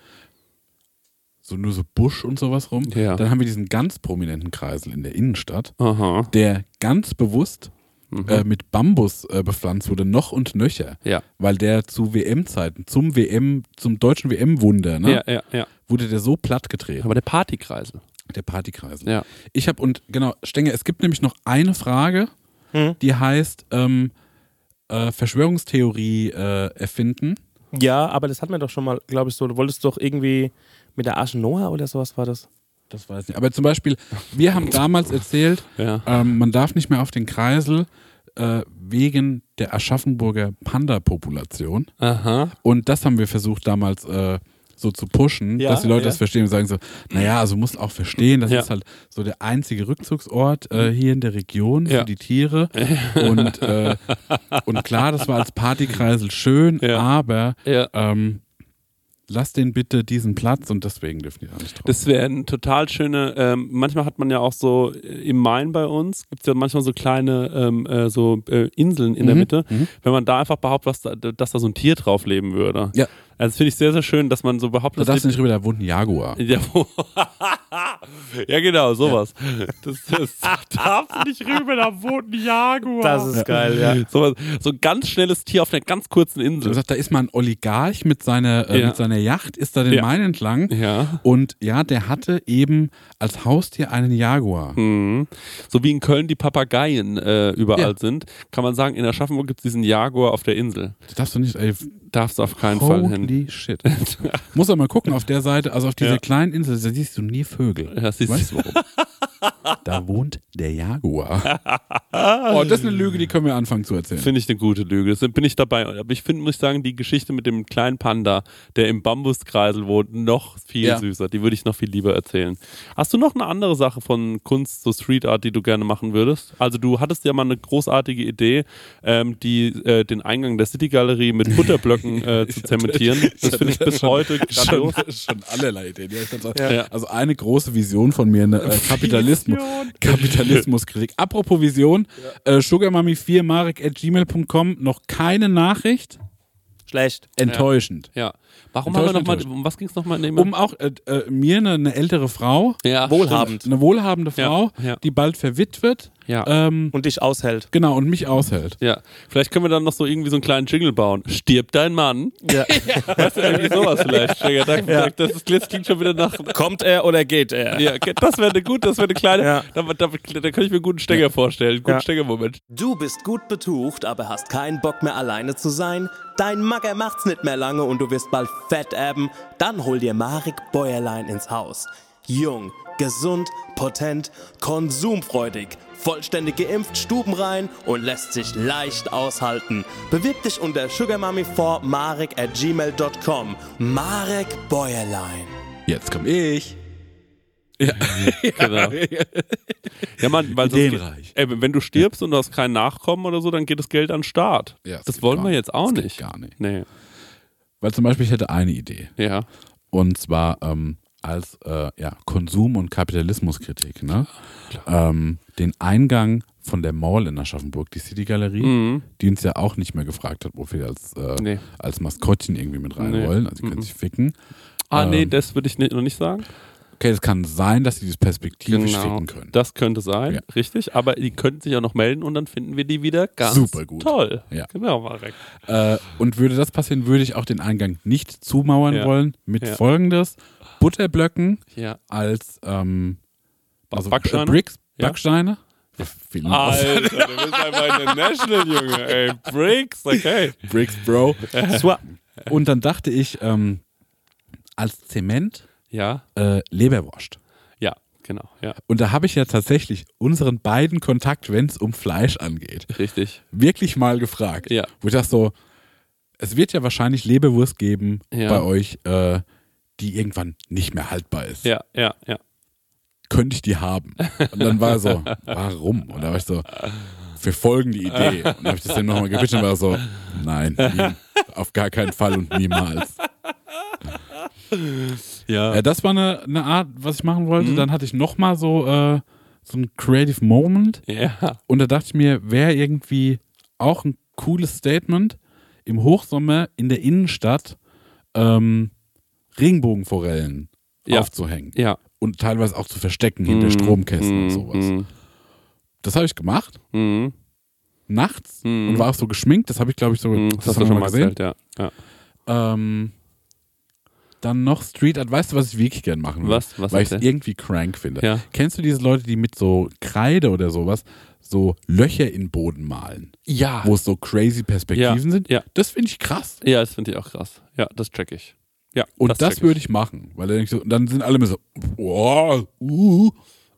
so nur so Busch und sowas rum. Ja. Dann haben wir diesen ganz prominenten Kreisel in der Innenstadt, Aha. der ganz bewusst äh, mit Bambus äh, bepflanzt wurde, noch und nöcher. Ja. Weil der zu WM-Zeiten, zum WM, zum deutschen WM-Wunder, ne, Ja, ja, ja. wurde der so platt getreten. Aber der Partykreisel. Der Partykreisel. Ja. Ich habe und genau, Stenger, es gibt nämlich noch eine Frage, die heißt ähm, äh, Verschwörungstheorie äh, erfinden. Ja, aber das hatten wir doch schon mal, glaube ich, so. Du wolltest doch irgendwie mit der Arche Noah oder sowas war das? Das weiß ich nicht. Aber zum Beispiel, wir haben damals erzählt, Ja. ähm, man darf nicht mehr auf den Kreisel äh, wegen der Aschaffenburger Panda-Population. Aha. Und das haben wir versucht damals äh, so zu pushen, Ja, dass die Leute ja. das verstehen und sagen so, naja, also musst auch verstehen, das Ja. ist halt so der einzige Rückzugsort äh, hier in der Region für die Tiere. Und, äh, und klar, das war als Partykreisel schön, aber ähm, lass den bitte diesen Platz und deswegen dürfen die da nicht drauf. Das wäre ein total schöne, ähm, manchmal hat man ja auch so äh, im Main bei uns, gibt es ja manchmal so kleine ähm, äh, so äh, Inseln in der Mhm, Mitte. mhm. Wenn man da einfach behauptet, was da, dass da so ein Tier drauf leben würde. Ja. Also das finde ich sehr, sehr schön, dass man so da behauptet, darfst du nicht rüber, da wohnt ein Jaguar. ja, ja, genau, sowas. Das, das darfst du nicht rüber, da wohnt ein Jaguar. Das ist geil, ja. so, so ein ganz schnelles Tier auf einer ganz kurzen Du Insel. sagst, da ist mal ein Oligarch mit seiner, äh, Ja. mit seiner Yacht, ist da den Ja. Main entlang. Ja. Und ja, der hatte eben als Haustier einen Jaguar. Mhm. So wie in Köln die Papageien äh, überall Ja. sind, kann man sagen, in Aschaffenburg gibt es diesen Jaguar auf der Insel. Das darfst du nicht, ey, Darfst du auf keinen Fall hin. holy shit. Muss aber mal gucken, auf der Seite, also auf dieser Ja. kleinen Insel, da siehst du nie Vögel. Ja, siehst weißt du warum? Da wohnt der Jaguar. oh, das ist eine Lüge, die können wir anfangen zu erzählen. Finde ich eine gute Lüge. Das bin ich dabei. Aber ich finde, muss ich sagen, die Geschichte mit dem kleinen Panda, der im Bambuskreisel wohnt, noch viel Ja. süßer. Die würde ich noch viel lieber erzählen. Hast du noch eine andere Sache von Kunst, so Street Art, die du gerne machen würdest? Also du hattest ja mal eine großartige Idee, ähm, die, äh, den Eingang der City Galerie mit Butterbblöcken äh, zu zementieren. Das finde ich bis heute schon, grandios. schon allerlei Ideen. Ja, ich kann's auch- Ja. Also eine große Vision von mir, eine äh, Kapitalismus, Kapitalismuskritik. Apropos Vision, äh, sugarmami4 marek at gmail.com, noch keine Nachricht. Schlecht. Enttäuschend. Ja. Warum haben wir nochmal, enttäuschend. um was ging es nochmal? Um auch äh, äh, mir eine, eine ältere Frau, ja, Wohlhabend. eine wohlhabende Ja, Frau, ja. die bald verwitwet, Ja. ähm, Und dich aushält. genau, und mich aushält. Ja, vielleicht können wir dann noch so irgendwie so einen kleinen Jingle bauen. Stirbt dein Mann? Ja. Weißt du, irgendwie sowas vielleicht. Da, Ja. das, ist, das klingt schon wieder nach. Kommt er oder geht er? Ja, das wäre eine gut, das wäre eine kleine. Ja. Da, da, da kann ich mir einen guten Stenger vorstellen. Einen guten Ja. Stängermoment. Du bist gut betucht, aber hast keinen Bock mehr alleine zu sein? Dein Magger macht's nicht mehr lange und du wirst bald fett erben? Dann hol dir Marek Bäuerlein ins Haus. Jung, gesund, potent, konsumfreudig, vollständig geimpft, stubenrein und lässt sich leicht aushalten. Bewirb dich unter sugarmummy4marek at gmail.com. Marek Bäuerlein. Jetzt komm ich. Genau. Ja, man, weil sonst, ey, wenn du stirbst und du hast keinen Nachkommen oder so, dann geht das Geld an den Staat. Ja, das das wollen gar wir nicht. jetzt auch Das geht nicht. gar nicht. Nee. Weil zum Beispiel, ich hätte eine Idee. Ja. Und zwar ähm, als äh, ja, Konsum- und Kapitalismuskritik. Ne? Ähm, den Eingang von der Mall in Aschaffenburg, die City Galerie, Mhm. die uns ja auch nicht mehr gefragt hat, ob wir als, äh, Nee. als Maskottchen irgendwie mit rein Nee. wollen. Also, die können Mhm. sich ficken. Ah, nee, Ähm, das würde ich nicht, noch nicht sagen. Okay, es kann sein, dass sie das perspektivisch ficken können. Genau. Das könnte sein, Ja. richtig. Aber die könnten sich auch noch melden und dann finden wir die wieder ganz Super gut. toll. Ja. Genau, Marek. Äh, und würde das passieren, würde ich auch den Eingang nicht zumauern Ja. wollen mit Ja. folgendes: Butterblöcken als ähm, also Backsteine? Bricks. Backsteine. Dank. Alter, du bist einfach international, Junge. Ey, Bricks, okay. Bricks, Bro. Und dann dachte ich, ähm, als Zement Ja, äh, Leberwurst. ja, genau, ja, Und da habe ich ja tatsächlich unseren beiden Kontakt, wenn es um Fleisch angeht, richtig. wirklich mal gefragt. Ja. Wo ich dachte so, es wird ja wahrscheinlich Leberwurst geben Ja. bei euch, äh, die irgendwann nicht mehr haltbar ist. Ja, ja, ja. Könnte ich die haben? Und dann war er so, warum? Und da war ich so, wir folgen die Idee. Und dann habe ich das dann nochmal gepitcht und war so, nein, nie, auf gar keinen Fall und niemals. Ja, Ja, das war eine, eine Art, was ich machen Mhm. wollte. Dann hatte ich nochmal so, äh, so ein Creative Moment. ja. Und da dachte ich mir, wäre irgendwie auch ein cooles Statement, im Hochsommer in der Innenstadt ähm, Regenbogenforellen Ja. aufzuhängen. ja. Und teilweise auch zu verstecken hinter Mhm. Stromkästen und Mhm. sowas. Mhm. Das habe ich gemacht, Mhm. nachts, Mhm. und war auch so geschminkt. Das habe ich, glaube ich, so Mhm. das Das schon mal erzählt, ja. ja. Ähm, dann noch Street Art. Weißt du, was ich wirklich gern machen will? Was? Was Weil ich es irgendwie crank finde. Ja. Kennst du diese Leute, die mit so Kreide oder sowas so Löcher in den Boden malen, Ja. wo es so crazy Perspektiven Ja, sind? ja. Das finde ich krass. Ja, das finde ich auch krass. Ja, das check ich. Ja, Und das, ich. würde ich machen, weil dann, so, dann sind alle immer so, wow, uh.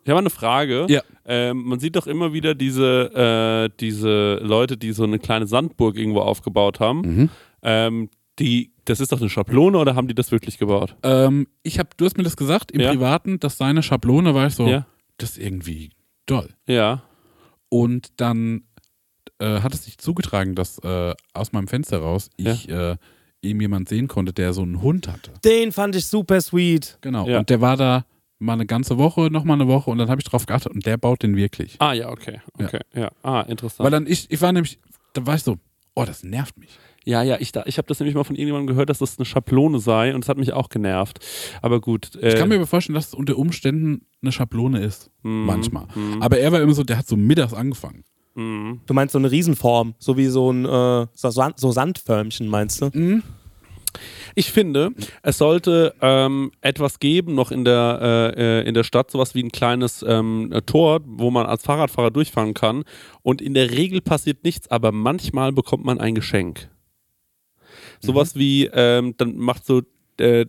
Ich habe eine Frage. Ja. Ähm, man sieht doch immer wieder diese, äh, diese Leute, die so eine kleine Sandburg irgendwo aufgebaut haben. Mhm. Ähm, die, das ist doch eine Schablone oder haben die das wirklich gebaut? Ähm, ich hab, du hast mir das gesagt im Ja. Privaten, dass seine Schablone war ich so, Ja. das ist irgendwie doll. Ja. Und dann äh, hat es sich zugetragen, dass äh, aus meinem Fenster raus ich äh, eben jemand sehen konnte, der so einen Hund hatte. Den fand ich super sweet. Genau. Ja. Und der war da mal eine ganze Woche, nochmal eine Woche und dann habe ich drauf geachtet und der baut den wirklich. Ah, ja, okay. Okay. Ja. Ah, interessant. Weil dann ich, ich war nämlich, da war ich so, oh, das nervt mich. Ja, ja, ich, ich habe das nämlich mal von irgendjemandem gehört, dass das eine Schablone sei und es hat mich auch genervt. Aber gut. Äh, Ich kann mir aber vorstellen, dass es unter Umständen eine Schablone ist. Mhm. Manchmal. Aber er war immer so, der hat so mittags angefangen. mhm. Du meinst so eine Riesenform, so wie so ein äh, so, Sand, so Sandförmchen, meinst du? Ich finde, es sollte ähm, etwas geben noch in der, äh, äh, in der Stadt, sowas wie ein kleines ähm, äh, Tor, wo man als Fahrradfahrer durchfahren kann. Und in der Regel passiert nichts, aber manchmal bekommt man ein Geschenk. Sowas wie, ähm, dann macht so äh,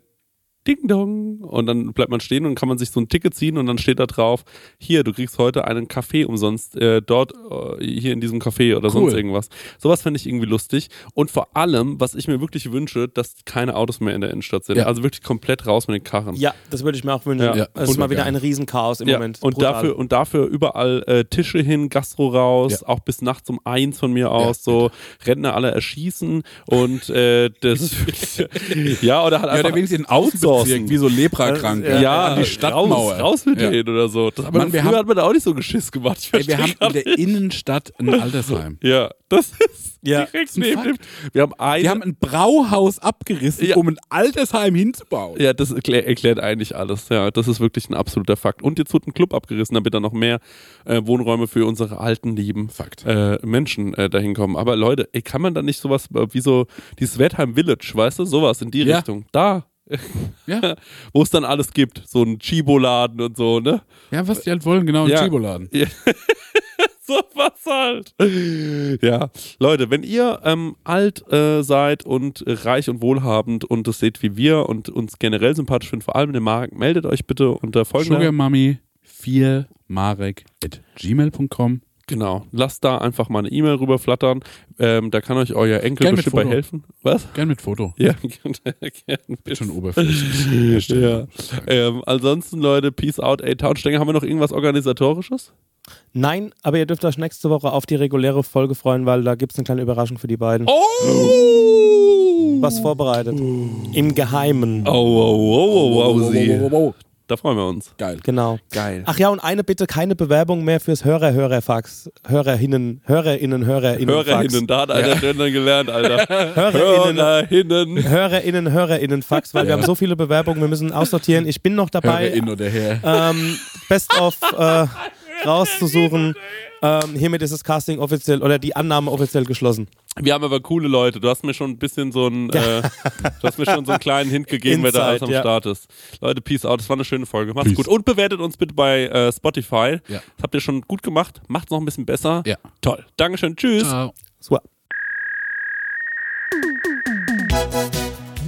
Ding Dong und dann bleibt man stehen und kann man sich so ein Ticket ziehen und dann steht da drauf, hier, du kriegst heute einen Kaffee umsonst äh, dort, äh, hier in diesem Café oder Cool. sonst irgendwas. Sowas fände ich irgendwie lustig. Und vor allem, was ich mir wirklich wünsche, dass keine Autos mehr in der Innenstadt sind. Ja. Also wirklich komplett raus mit den Karren. Ja, das würde ich mir auch wünschen. Ja. Ja. Es ist mal wieder ein Riesenchaos im Ja, Moment. und Brutal. dafür, und dafür überall äh, Tische hin, Gastro raus, Ja. auch bis nachts um eins von mir aus, so Rentner alle erschießen und äh, das ja, oder halt Ja, einfach der wenigstens den Außenbezirk, wie so Leprakranke. Ja, ja, an die Stadtmauer. Raus, raus mit Ja. denen oder so. Das, aber Mann, wir früher haben- hat man da auch nicht so Geschiss gemacht. Ey, wir haben in der Innenstadt ein Altersheim. Ja, das ist Ja. direkt neben dem. Wir haben eine. Die haben ein Brauhaus abgerissen, Ja. um ein Altersheim hinzubauen. ja, das erklär, erklärt eigentlich alles. Ja, das ist wirklich ein absoluter Fakt. Und jetzt wird ein Club abgerissen, damit da noch mehr äh, Wohnräume für unsere alten, lieben Fakt. äh, Menschen äh, dahin kommen. Aber Leute, ey, kann man da nicht sowas äh, wie so dieses Wertheim Village, weißt du, sowas in die Ja. Richtung? Da. Ja. Wo es dann alles gibt. So ein Chibo-Laden und so, ne? Ja, was die halt wollen, genau, ein Ja. Chibo-Laden. so was halt. Ja, Leute, wenn ihr ähm, alt äh, seid und äh, reich und wohlhabend und das seht wie wir und uns generell sympathisch findet, vor allem in den Markt, meldet euch bitte unter folgender. Sugarmummy 4 marek at gmail.com. Genau, lasst da einfach mal eine E-Mail rüberflattern. Ähm, da kann euch euer Enkel Gern mit bestimmt bei helfen. Was? Gern mit Foto. Ja, gerne. Schon oberflächlich. ja. ähm, ansonsten, Leute, Peace out, ey, Townstenger, haben wir noch irgendwas Organisatorisches? Nein, aber ihr dürft euch nächste Woche auf die reguläre Folge freuen, weil da gibt es eine kleine Überraschung für die beiden. Oh! Was vorbereitet. Im Geheimen. Oh, wow, wow, wow, wow, sie. wow, wow. Da freuen wir uns. Geil. Genau. Geil. Ach ja, und eine bitte, keine Bewerbung mehr fürs Hörer-Hörerfax. Hörerinnen, Hörerinnen, Hörerinnen. Hörerinnen, da hat einer drin dann gelernt, Alter. Hörerinnen, Hörerinnen. Hörerinnen, Hörerinnen, Fax, weil wir haben so viele Bewerbungen, wir müssen aussortieren. Ich bin noch dabei, Höre in oder her. ähm, Best of äh, rauszusuchen. Ähm, hiermit ist das Casting offiziell oder die Annahme offiziell geschlossen. Wir haben aber coole Leute. Du hast mir schon ein bisschen so einen, äh, du hast mir schon so einen kleinen Hint gegeben, wer da alles am Inside, ja. Start ist. Leute, peace out. Das war eine schöne Folge. Macht's Peace. gut. Und bewertet uns bitte bei äh, Spotify. Ja. Das habt ihr schon gut gemacht. Macht's noch ein bisschen besser. Ja. Toll. Dankeschön. Tschüss. Ciao. So.